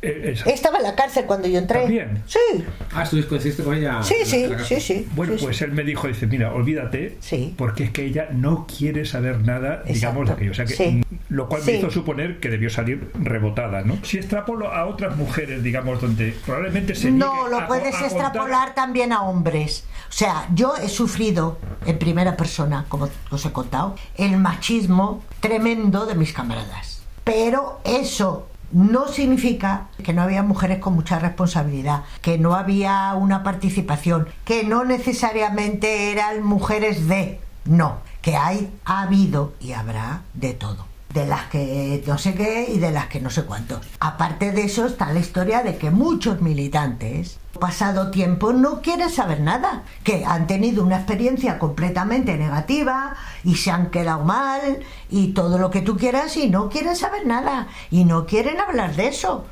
UPM. Eh, estaba en la cárcel cuando yo entré. ¿También? Sí. Ah, ¿estuviste con ella? Sí, sí, sí, sí. Bueno, pues él me dijo, dice, mira, olvídate, porque es que ella no quiere saber nada, digamos, de aquello. O sea que, lo cual me hizo suponer que debió salir rebotada, ¿no? Si extrapolo a otras mujeres, digamos, donde probablemente se No, lo puedes extrapolar también a hombres. O sea, yo he sufrido en primera persona, como os he contado, el machismo tremendo de mis camaradas. Pero eso no significa que no había mujeres con mucha responsabilidad, que no había una participación, que no necesariamente eran mujeres de. No, que hay, ha habido y habrá de todo de las que no sé qué y de las que no sé cuántos. Aparte de eso está la historia de que muchos militantes, pasado tiempo, no quieren saber nada, que han tenido una experiencia completamente negativa y se han quedado mal y todo lo que tú quieras y no quieren saber nada y no quieren hablar de eso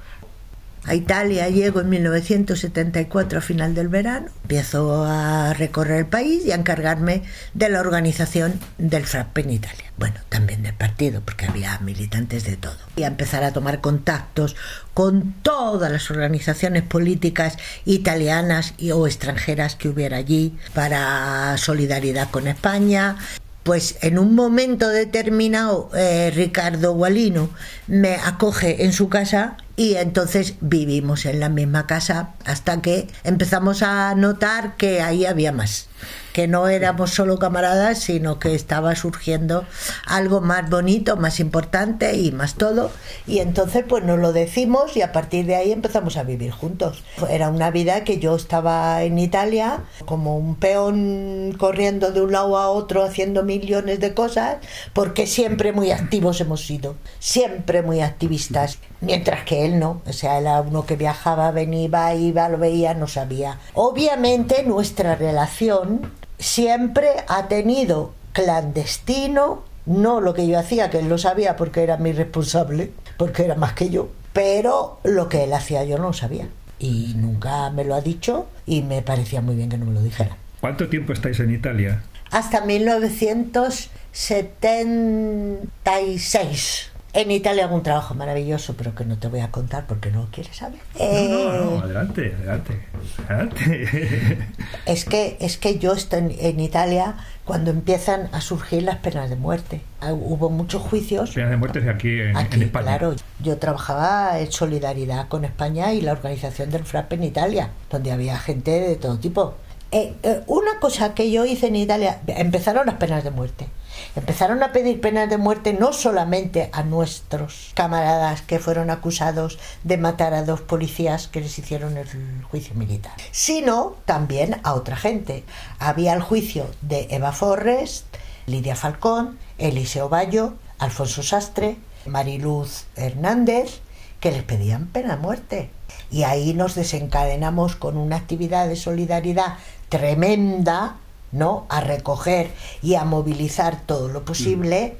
a Italia llego en 1974 a final del verano, empiezo a recorrer el país y a encargarme de la organización del FRAP en Italia. Bueno, también del partido, porque había militantes de todo. Y a empezar a tomar contactos con todas las organizaciones políticas italianas y, o extranjeras que hubiera allí para solidaridad con España pues en un momento determinado eh, Ricardo Gualino me acoge en su casa y entonces vivimos en la misma casa hasta que empezamos a notar que ahí había más que no éramos solo camaradas, sino que estaba surgiendo algo más bonito, más importante y más todo. Y entonces pues nos lo decimos y a partir de ahí empezamos a vivir juntos. Era una vida que yo estaba en Italia como un peón corriendo de un lado a otro haciendo millones de cosas, porque siempre muy activos hemos sido, siempre muy activistas, mientras que él no, o sea, era uno que viajaba, venía, iba, lo veía, no sabía. Obviamente nuestra relación siempre ha tenido clandestino, no lo que yo hacía, que él lo sabía porque era mi responsable, porque era más que yo, pero lo que él hacía yo no lo sabía. Y nunca me lo ha dicho y me parecía muy bien que no me lo dijera. ¿Cuánto tiempo estáis en Italia? Hasta 1976. En Italia hago un trabajo maravilloso, pero que no te voy a contar porque no quieres saber. no, no, eh, adelante, adelante, adelante. <laughs> Es que, es que yo estoy en, Italia cuando empiezan a surgir las penas de muerte. Ah, hubo muchos juicios. Penas de muerte aquí en, aquí, España. Claro, yo trabajaba en solidaridad con España y la organización del FRAP en Italia, donde había gente de todo tipo. Eh, eh, una cosa que yo hice en Italia, empezaron las penas de muerte. Empezaron a pedir penas de muerte no solamente a nuestros camaradas que fueron acusados de matar a dos policías que les hicieron el juicio militar, sino también a otra gente. Había el juicio de Eva Forrest, Lidia Falcón, Eliseo Bayo, Alfonso Sastre, Mariluz Hernández, que les pedían pena de muerte. Y ahí nos desencadenamos con una actividad de solidaridad tremenda ¿no? a recoger y a movilizar todo lo posible.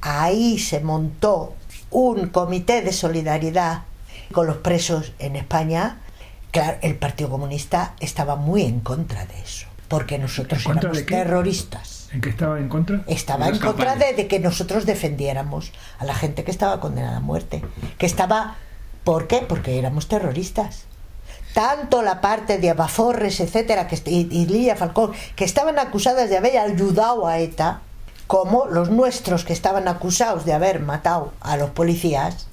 Ahí se montó un comité de solidaridad con los presos en España. Claro, el Partido Comunista estaba muy en contra de eso, porque nosotros éramos terroristas. ¿En qué estaba en contra? Estaba en contra de, de, que nosotros defendiéramos a la gente que estaba condenada a muerte. Que estaba. ¿Por qué? Porque éramos terroristas tanto la parte de Abaforres, etcétera, que, y, y Falcón, que estaban acusadas de haber ayudado a ETA, como los nuestros que estaban acusados de haber matado a los policías,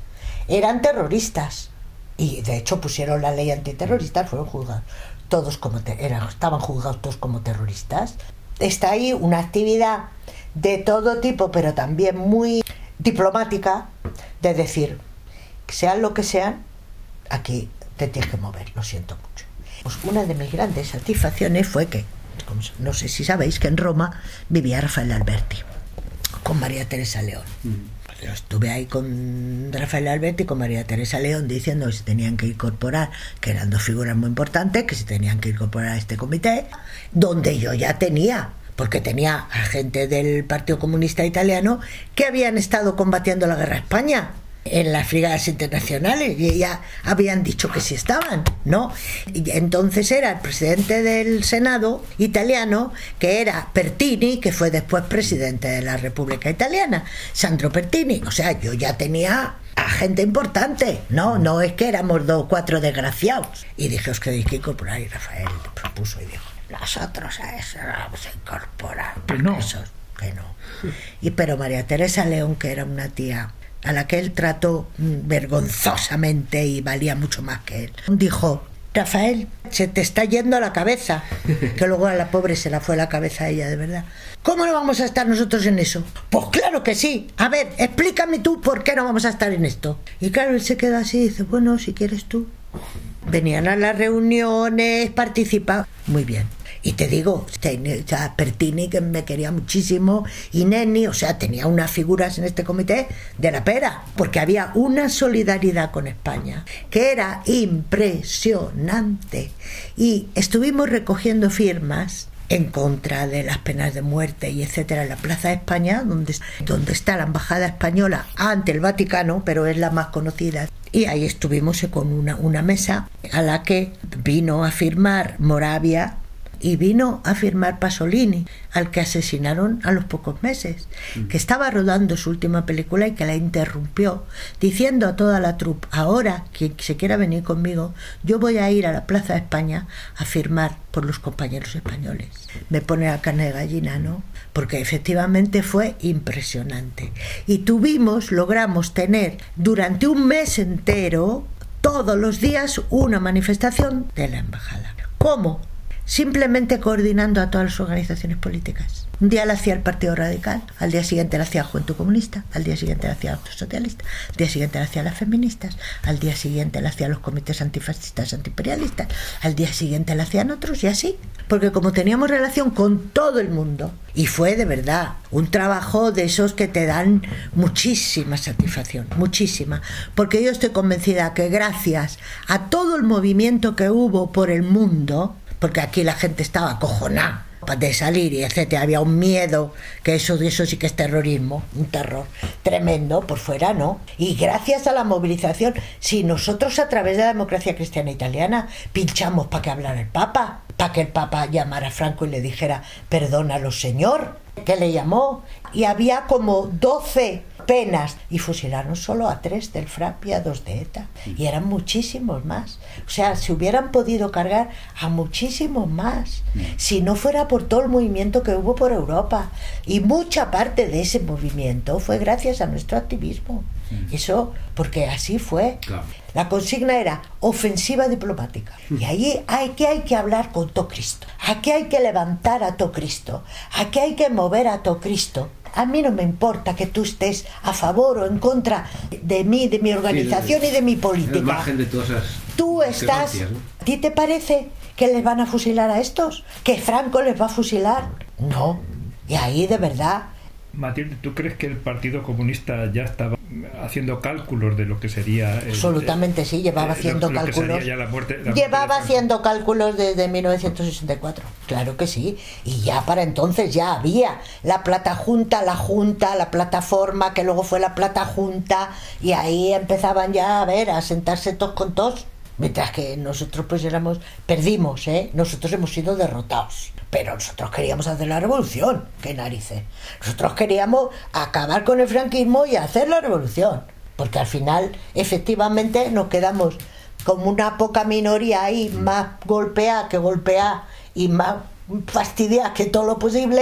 eran terroristas. Y de hecho pusieron la ley antiterrorista, fueron juzgados todos como estaban juzgados todos como terroristas. Está ahí una actividad de todo tipo, pero también muy diplomática, de decir, sean lo que sean, aquí te tienes que mover, lo siento mucho. Pues una de mis grandes satisfacciones fue que, no sé si sabéis, que en Roma vivía Rafael Alberti. con María Teresa León. Yo estuve ahí con Rafael Alberti y con María Teresa León diciendo que se tenían que incorporar, que eran dos figuras muy importantes, que se tenían que incorporar a este comité, donde yo ya tenía porque tenía a gente del Partido Comunista Italiano que habían estado combatiendo la guerra a España en las frigadas internacionales y ya habían dicho que sí estaban, ¿no? Y entonces era el presidente del Senado italiano, que era Pertini, que fue después presidente de la República Italiana, Sandro Pertini. O sea, yo ya tenía a gente importante, no, no es que éramos dos, cuatro desgraciados. Y dije, os queréis que incorporar, y Rafael propuso y dijo, nosotros a eso vamos a incorporar. Que no. Esos, que no. Y pero María Teresa León, que era una tía a la que él trató vergonzosamente y valía mucho más que él, dijo, Rafael, se te está yendo la cabeza. <laughs> Que luego a la pobre se la fue la cabeza a ella, de verdad. ¿Cómo no vamos a estar nosotros en eso? Pues claro que sí. A ver, explícame tú por qué no vamos a estar en esto. Y claro, él se queda así y dice, bueno, si quieres tú. Venían a las reuniones, participaban. Muy bien. Y te digo, Pertini, que me quería muchísimo, y Neni, o sea, tenía unas figuras en este comité de la pera, porque había una solidaridad con España que era impresionante. Y estuvimos recogiendo firmas en contra de las penas de muerte y etcétera en la Plaza de España, donde, donde está la embajada española ante el Vaticano, pero es la más conocida. Y ahí estuvimos con una, una mesa a la que vino a firmar Moravia y vino a firmar Pasolini, al que asesinaron a los pocos meses, que estaba rodando su última película y que la interrumpió, diciendo a toda la troupe, ahora quien se quiera venir conmigo, yo voy a ir a la Plaza de España a firmar por los compañeros españoles. Me pone la carne de gallina, ¿no? Porque efectivamente fue impresionante. Y tuvimos, logramos tener durante un mes entero, todos los días, una manifestación de la embajada. ¿Cómo? Simplemente coordinando a todas las organizaciones políticas. Un día la hacía el Partido Radical, al día siguiente la hacía Juventud Comunista, al día siguiente la hacía Actos Socialista, al día siguiente la hacía las feministas, al día siguiente la hacían los comités antifascistas, antiimperialistas, al día siguiente la hacían otros y así. Porque como teníamos relación con todo el mundo, y fue de verdad un trabajo de esos que te dan muchísima satisfacción, muchísima. Porque yo estoy convencida que gracias a todo el movimiento que hubo por el mundo, porque aquí la gente estaba acojonada de salir y etcétera, había un miedo, que eso, eso sí que es terrorismo, un terror tremendo por fuera, ¿no? Y gracias a la movilización, si nosotros a través de la democracia cristiana italiana pinchamos para que hablara el Papa, para que el Papa llamara a Franco y le dijera, perdónalo señor, que le llamó, y había como 12 penas y fusilaron solo a tres del FRAP y a dos de ETA y eran muchísimos más o sea se hubieran podido cargar a muchísimos más si no fuera por todo el movimiento que hubo por Europa y mucha parte de ese movimiento fue gracias a nuestro activismo eso porque así fue Claro. la consigna era ofensiva diplomática. Y ahí hay que, hay que hablar con todo Cristo. Aquí hay que levantar a todo Cristo. Aquí hay que mover a todo Cristo. A mí no me importa que tú estés a favor o en contra de mí, de mi organización y de mi política. margen de todas esas. Tú estás... ¿A ti te parece que les van a fusilar a estos? ¿Que Franco les va a fusilar? No. Y ahí de verdad Matilde, ¿tú crees que el Partido Comunista ya estaba haciendo cálculos de lo que sería... el- Absolutamente sí, llevaba haciendo lo cálculos. la muerte- la llevaba haciendo cálculos desde 1964. Claro que sí. Y ya para entonces ya había la plata junta, la junta, la plataforma, que luego fue la plata junta, y ahí empezaban ya a ver, a sentarse todos con todos. Mientras que nosotros pues éramos, perdimos, ¿eh? Nosotros hemos sido derrotados. Pero nosotros queríamos hacer la revolución, qué narices. Nosotros queríamos acabar con el franquismo y hacer la revolución. Porque al final, efectivamente, nos quedamos como una poca minoría ahí, más golpeada que golpeada y más fastidiada que todo lo posible,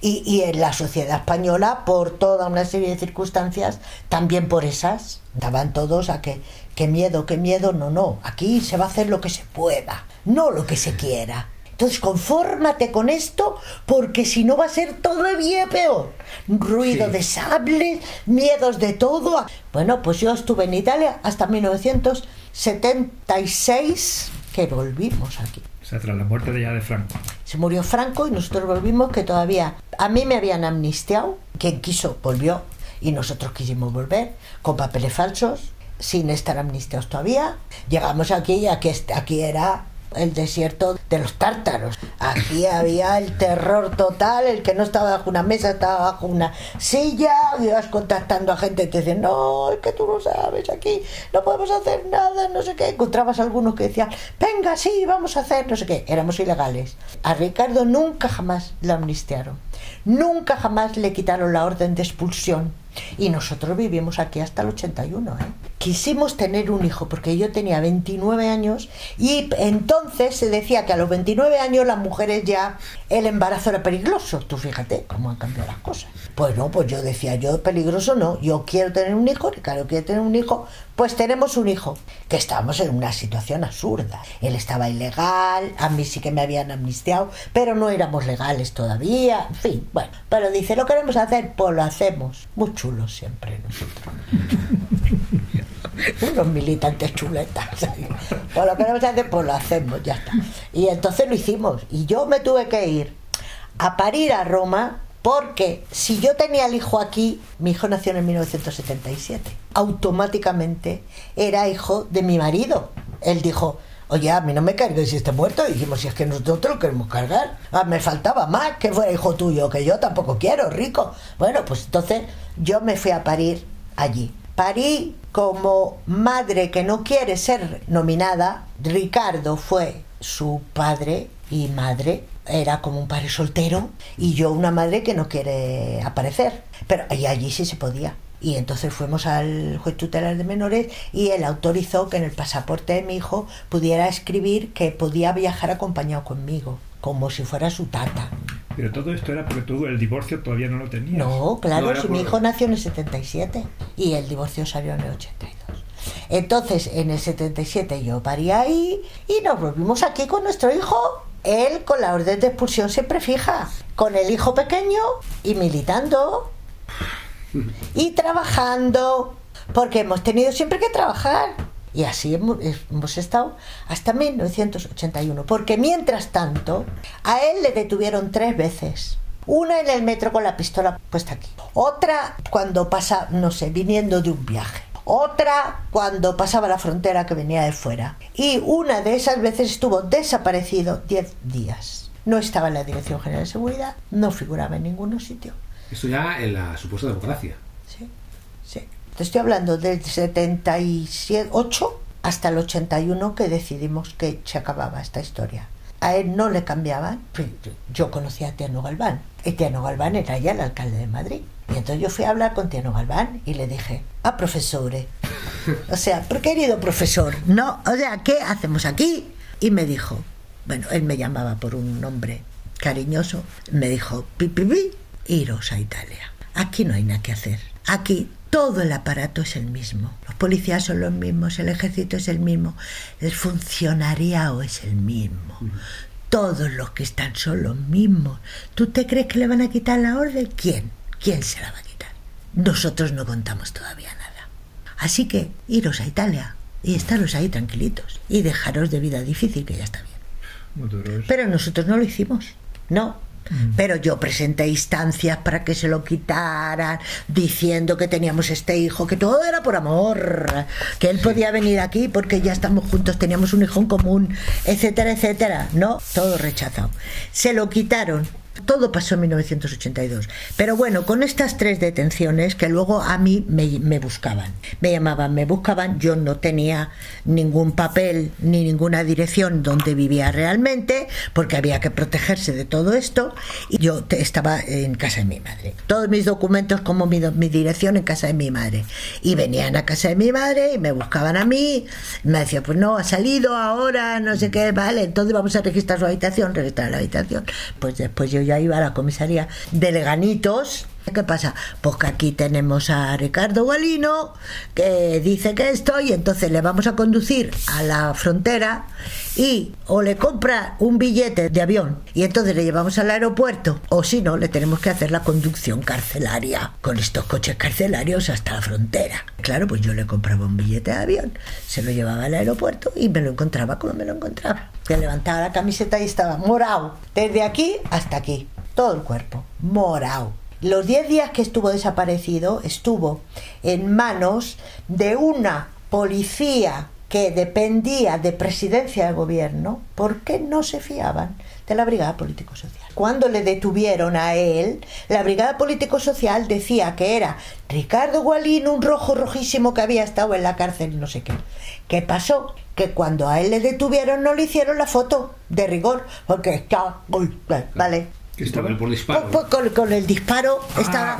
y, y en la sociedad española, por toda una serie de circunstancias, también por esas, daban todos a que, qué miedo, qué miedo, no, no, aquí se va a hacer lo que se pueda, no lo que se quiera. Entonces, confórmate con esto, porque si no va a ser todavía peor. Ruido Sí. de sables, miedos de todo. Bueno, pues yo estuve en Italia hasta 1976, que volvimos aquí. O sea, tras la muerte de ya de Franco. Se murió Franco y nosotros volvimos que todavía a mí me habían amnistiado, quien quiso volvió y nosotros quisimos volver con papeles falsos, sin estar amnistiados todavía. Llegamos aquí y aquí, aquí era el desierto de los tártaros. Aquí <laughs> había el terror total, el que no estaba bajo una mesa estaba bajo una silla, ibas contactando a gente te decían, no, es que tú no sabes, aquí no podemos hacer nada, no sé qué. Encontrabas algunos que decían, venga, sí, vamos a hacer, no sé qué. Éramos ilegales. A Ricardo nunca jamás lo amnistiaron. Nunca jamás le quitaron la orden de expulsión. Y nosotros vivimos aquí hasta el 81. ¿eh? Quisimos tener un hijo porque yo tenía 29 años y entonces se decía que a los 29 años las mujeres ya el embarazo era peligroso. Tú fíjate cómo han cambiado las cosas. Pues no, pues yo decía, yo peligroso no, yo quiero tener un hijo, Ricardo quiere tener un hijo, pues tenemos un hijo, que estábamos en una situación absurda. Él estaba ilegal, a mí sí que me habían amnistiado, pero no éramos legales todavía, en fin, bueno, pero dice, lo queremos hacer, pues lo hacemos. Muy chulos siempre nosotros. <laughs> Unos militantes chuletas. <laughs> Pues lo queremos hacer, pues lo hacemos, ya está. Y entonces lo hicimos. Y yo me tuve que ir a parir a Roma porque si yo tenía el hijo aquí, mi hijo nació en 1977, automáticamente era hijo de mi marido. Él dijo, oye, a mí no me cargues si esté muerto. Y dijimos, si es que nosotros lo queremos cargar. Ah, me faltaba más que fuera hijo tuyo, que yo tampoco quiero, rico. Bueno, pues entonces yo me fui a parir allí. Parí como madre que no quiere ser nominada. Ricardo fue su padre y madre era como un padre soltero y yo una madre que no quiere aparecer. Pero allí sí se podía. Y entonces fuimos al juez tutelar de menores y él autorizó que en el pasaporte de mi hijo pudiera escribir que podía viajar acompañado conmigo, como si fuera su tata. Pero todo esto era porque tú el divorcio todavía no lo tenías. No, claro, si mi hijo nació en el 77 y el divorcio salió en el 82. Entonces, en el 77 yo parí ahí y nos volvimos aquí con nuestro hijo él con la orden de expulsión siempre fija, con el hijo pequeño y militando y trabajando, porque hemos tenido siempre que trabajar. Y así hemos, estado hasta 1981, porque mientras tanto a él le detuvieron tres veces. Una en el metro con la pistola puesta aquí. Otra cuando pasa, no sé, viniendo de un viaje otra cuando pasaba la frontera que venía de fuera. Y una de esas veces estuvo desaparecido 10 días. No estaba en la Dirección General de Seguridad, no figuraba en ningún sitio. Esto ya en la supuesta democracia. Sí, sí. Te estoy hablando del 78 hasta el 81 que decidimos que se acababa esta historia. A él no le cambiaban. Yo conocía a Tiano Galván. Y Tiano Galván era ya el alcalde de Madrid. Y entonces yo fui a hablar con Tiano Galván y le dije, a ah, profesore, o sea, querido profesor, no, o sea, ¿qué hacemos aquí? Y me dijo, bueno, él me llamaba por un nombre cariñoso, me dijo, pipipi, iros a Italia. Aquí no hay nada que hacer. Aquí todo el aparato es el mismo. Los policías son los mismos, el ejército es el mismo, el funcionariado es el mismo. Todos los que están son los mismos. ¿Tú te crees que le van a quitar la orden? ¿Quién? ¿quién se la va a quitar? Nosotros no contamos todavía nada. Así que iros a Italia y estaros ahí tranquilitos y dejaros de vida difícil, que ya está bien. Pero nosotros no lo hicimos. No. Pero yo presenté instancias para que se lo quitaran, diciendo que teníamos este hijo, que todo era por amor, que él podía venir aquí porque ya estamos juntos, teníamos un hijo en común, etcétera, etcétera. No, todo rechazado. Se lo quitaron todo pasó en 1982. Pero bueno, con estas tres detenciones que luego a mí me, buscaban, me llamaban, me buscaban, yo no tenía ningún papel ni ninguna dirección donde vivía realmente, porque había que protegerse de todo esto, y yo estaba en casa de mi madre. Todos mis documentos como mi, mi dirección en casa de mi madre. Y venían a casa de mi madre y me buscaban a mí, me decían, pues no, ha salido ahora, no sé qué, vale, entonces vamos a registrar su habitación, registrar la habitación. Pues después yo ya iba a la comisaría de Leganitos ¿Qué pasa? Pues que aquí tenemos a Ricardo Gualino que dice que esto y entonces le vamos a conducir a la frontera y o le compra un billete de avión y entonces le llevamos al aeropuerto o si no le tenemos que hacer la conducción carcelaria con estos coches carcelarios hasta la frontera. Claro, pues yo le compraba un billete de avión, se lo llevaba al aeropuerto y me lo encontraba como me lo encontraba. Se levantaba la camiseta y estaba morado, desde aquí hasta aquí, todo el cuerpo, morado. Los 10 días que estuvo desaparecido estuvo en manos de una policía que dependía de presidencia de gobierno porque no se fiaban de la Brigada Político-Social. Cuando le detuvieron a él, la Brigada Político-Social decía que era Ricardo Gualino, un rojo rojísimo que había estado en la cárcel y no sé qué. ¿Qué pasó? Que cuando a él le detuvieron no le hicieron la foto de rigor, porque está... Vale, Que estaba por disparo. pues, con, con el disparo estaba.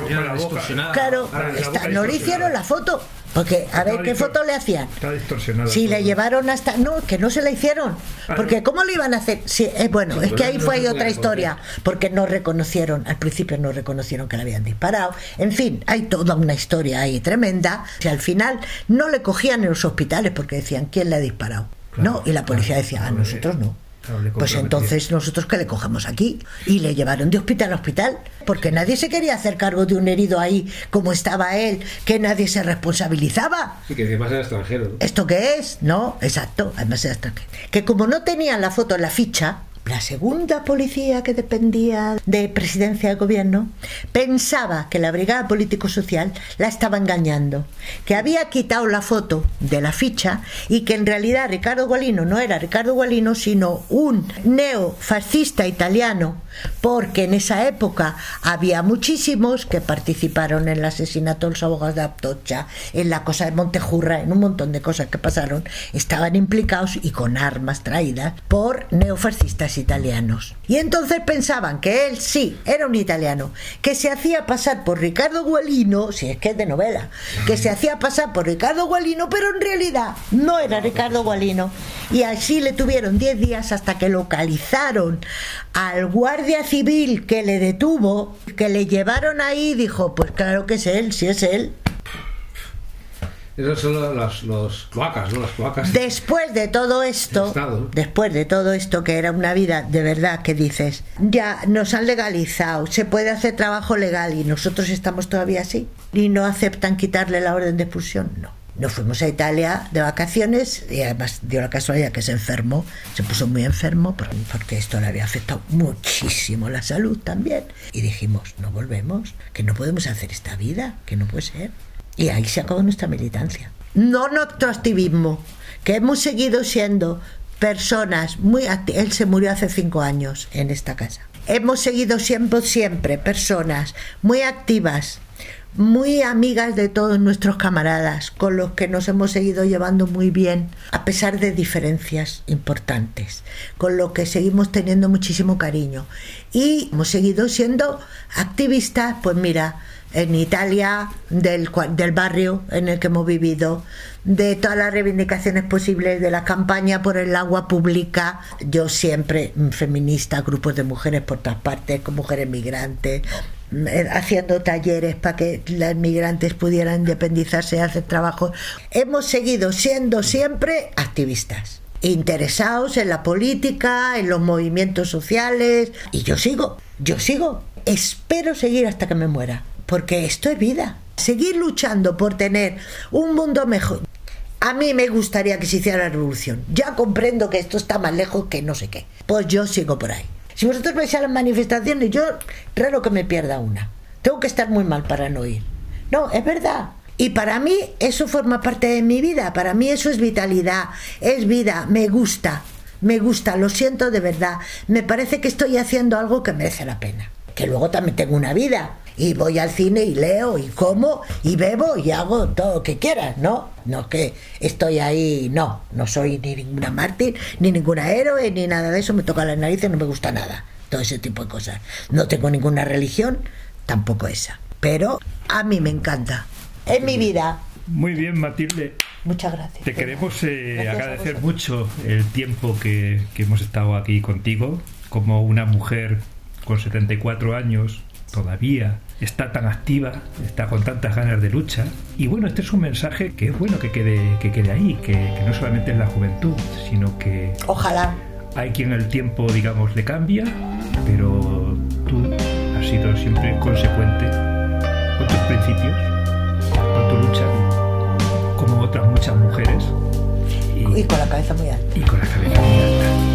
Claro, Ah, está- boca no le hicieron la foto. Porque, a ver, Estaba ¿qué foto le hacían? Está distorsionada. Si le llevaron hasta. No, que no se la hicieron. Ah, Porque. ¿cómo lo iban a hacer? Sí, eh, bueno, es que ahí fue otra historia. Porque no reconocieron, al principio no reconocieron que le habían disparado. En fin, hay toda una historia ahí tremenda. Y al final no le cogían en los hospitales porque decían, ¿quién le ha disparado? Claro, no, y la policía claro, decía, ah, claro, nosotros no. Claro, Pues entonces nosotros que le cogemos aquí y le llevaron de hospital a hospital porque nadie se quería hacer cargo de un herido ahí como estaba él, que nadie se responsabilizaba. Sí, que además era extranjero. ¿no? ¿Esto qué es? No, exacto, además era extranjero. Que como no tenían la foto en la ficha, la segunda policía que dependía de presidencia de gobierno pensaba que la brigada político-social la estaba engañando, que había quitado la foto de la ficha y que en realidad Ricardo Gualino no era Ricardo Gualino, sino un neofascista italiano, porque en esa época había muchísimos que participaron en el asesinato de los abogados de Aptocha, en la cosa de Montejurra, en un montón de cosas que pasaron, estaban implicados y con armas traídas por neofascistas italianos. Y entonces pensaban que él sí era un italiano, que se hacía pasar por Ricardo Gualino, si es que es de novela, que se hacía pasar por Ricardo Gualino, pero en realidad no era Ricardo Gualino. Y así le tuvieron 10 días hasta que localizaron al guardia civil que le detuvo, que le llevaron ahí dijo, pues claro que es él, si es él. Esos son los, los cloacas, ¿no? Las cloacas. Después de todo esto, después de todo esto que era una vida de verdad que dices, ya nos han legalizado, se puede hacer trabajo legal y nosotros estamos todavía así y no aceptan quitarle la orden de expulsión, no. Nos fuimos a Italia de vacaciones y además dio la casualidad que se enfermó, se puso muy enfermo por- porque esto le había afectado muchísimo la salud también. Y dijimos, no volvemos, que no podemos hacer esta vida, que no puede ser. Y ahí se acabó nuestra militancia. No nuestro activismo, que hemos seguido siendo personas muy acti- Él se murió hace cinco años en esta casa. Hemos seguido siempre, siempre personas muy activas, muy amigas de todos nuestros camaradas, con los que nos hemos seguido llevando muy bien, a pesar de diferencias importantes, con los que seguimos teniendo muchísimo cariño. Y hemos seguido siendo activistas, pues mira, en Italia, del, del barrio en el que hemos vivido, de todas las reivindicaciones posibles de la campaña por el agua pública. Yo siempre mm, feminista, grupos de mujeres por todas partes, con mujeres migrantes, mm, eh, haciendo talleres para que las migrantes pudieran independizarse y hacer trabajo. Hemos seguido siendo siempre activistas interesados en la política, en los movimientos sociales. Y yo sigo, yo sigo. Espero seguir hasta que me muera, porque esto es vida. Seguir luchando por tener un mundo mejor. A mí me gustaría que se hiciera la revolución. Ya comprendo que esto está más lejos que no sé qué. Pues yo sigo por ahí. Si vosotros vais a las manifestaciones, yo raro que me pierda una. Tengo que estar muy mal para no ir. No, es verdad. Y para mí eso forma parte de mi vida. Para mí eso es vitalidad, es vida, me gusta, me gusta, lo siento de verdad. Me parece que estoy haciendo algo que merece la pena. Que luego también tengo una vida. Y voy al cine y leo y como y bebo y hago todo lo que quieras, ¿no? No que estoy ahí, no, no soy ni ninguna mártir, ni ninguna héroe, ni nada de eso, me toca las narices, no me gusta nada, todo ese tipo de cosas. No tengo ninguna religión, tampoco esa. Pero a mí me encanta. Es mi vida. Muy bien, Matilde. Muchas gracias. Te queremos eh, Gracias agradecer mucho el tiempo que, que hemos estado aquí contigo, como una mujer con 74 años todavía está tan activa, está con tantas ganas de lucha. Y bueno, este es un mensaje que es bueno que quede, que quede ahí, que, que no solamente es la juventud, sino que Ojalá. hay quien el tiempo, digamos, le cambia, pero tú has sido siempre consecuente con tus principios, con tu lucha, como otras muchas mujeres, y, Y con la cabeza muy alta. y con la cabeza muy alta.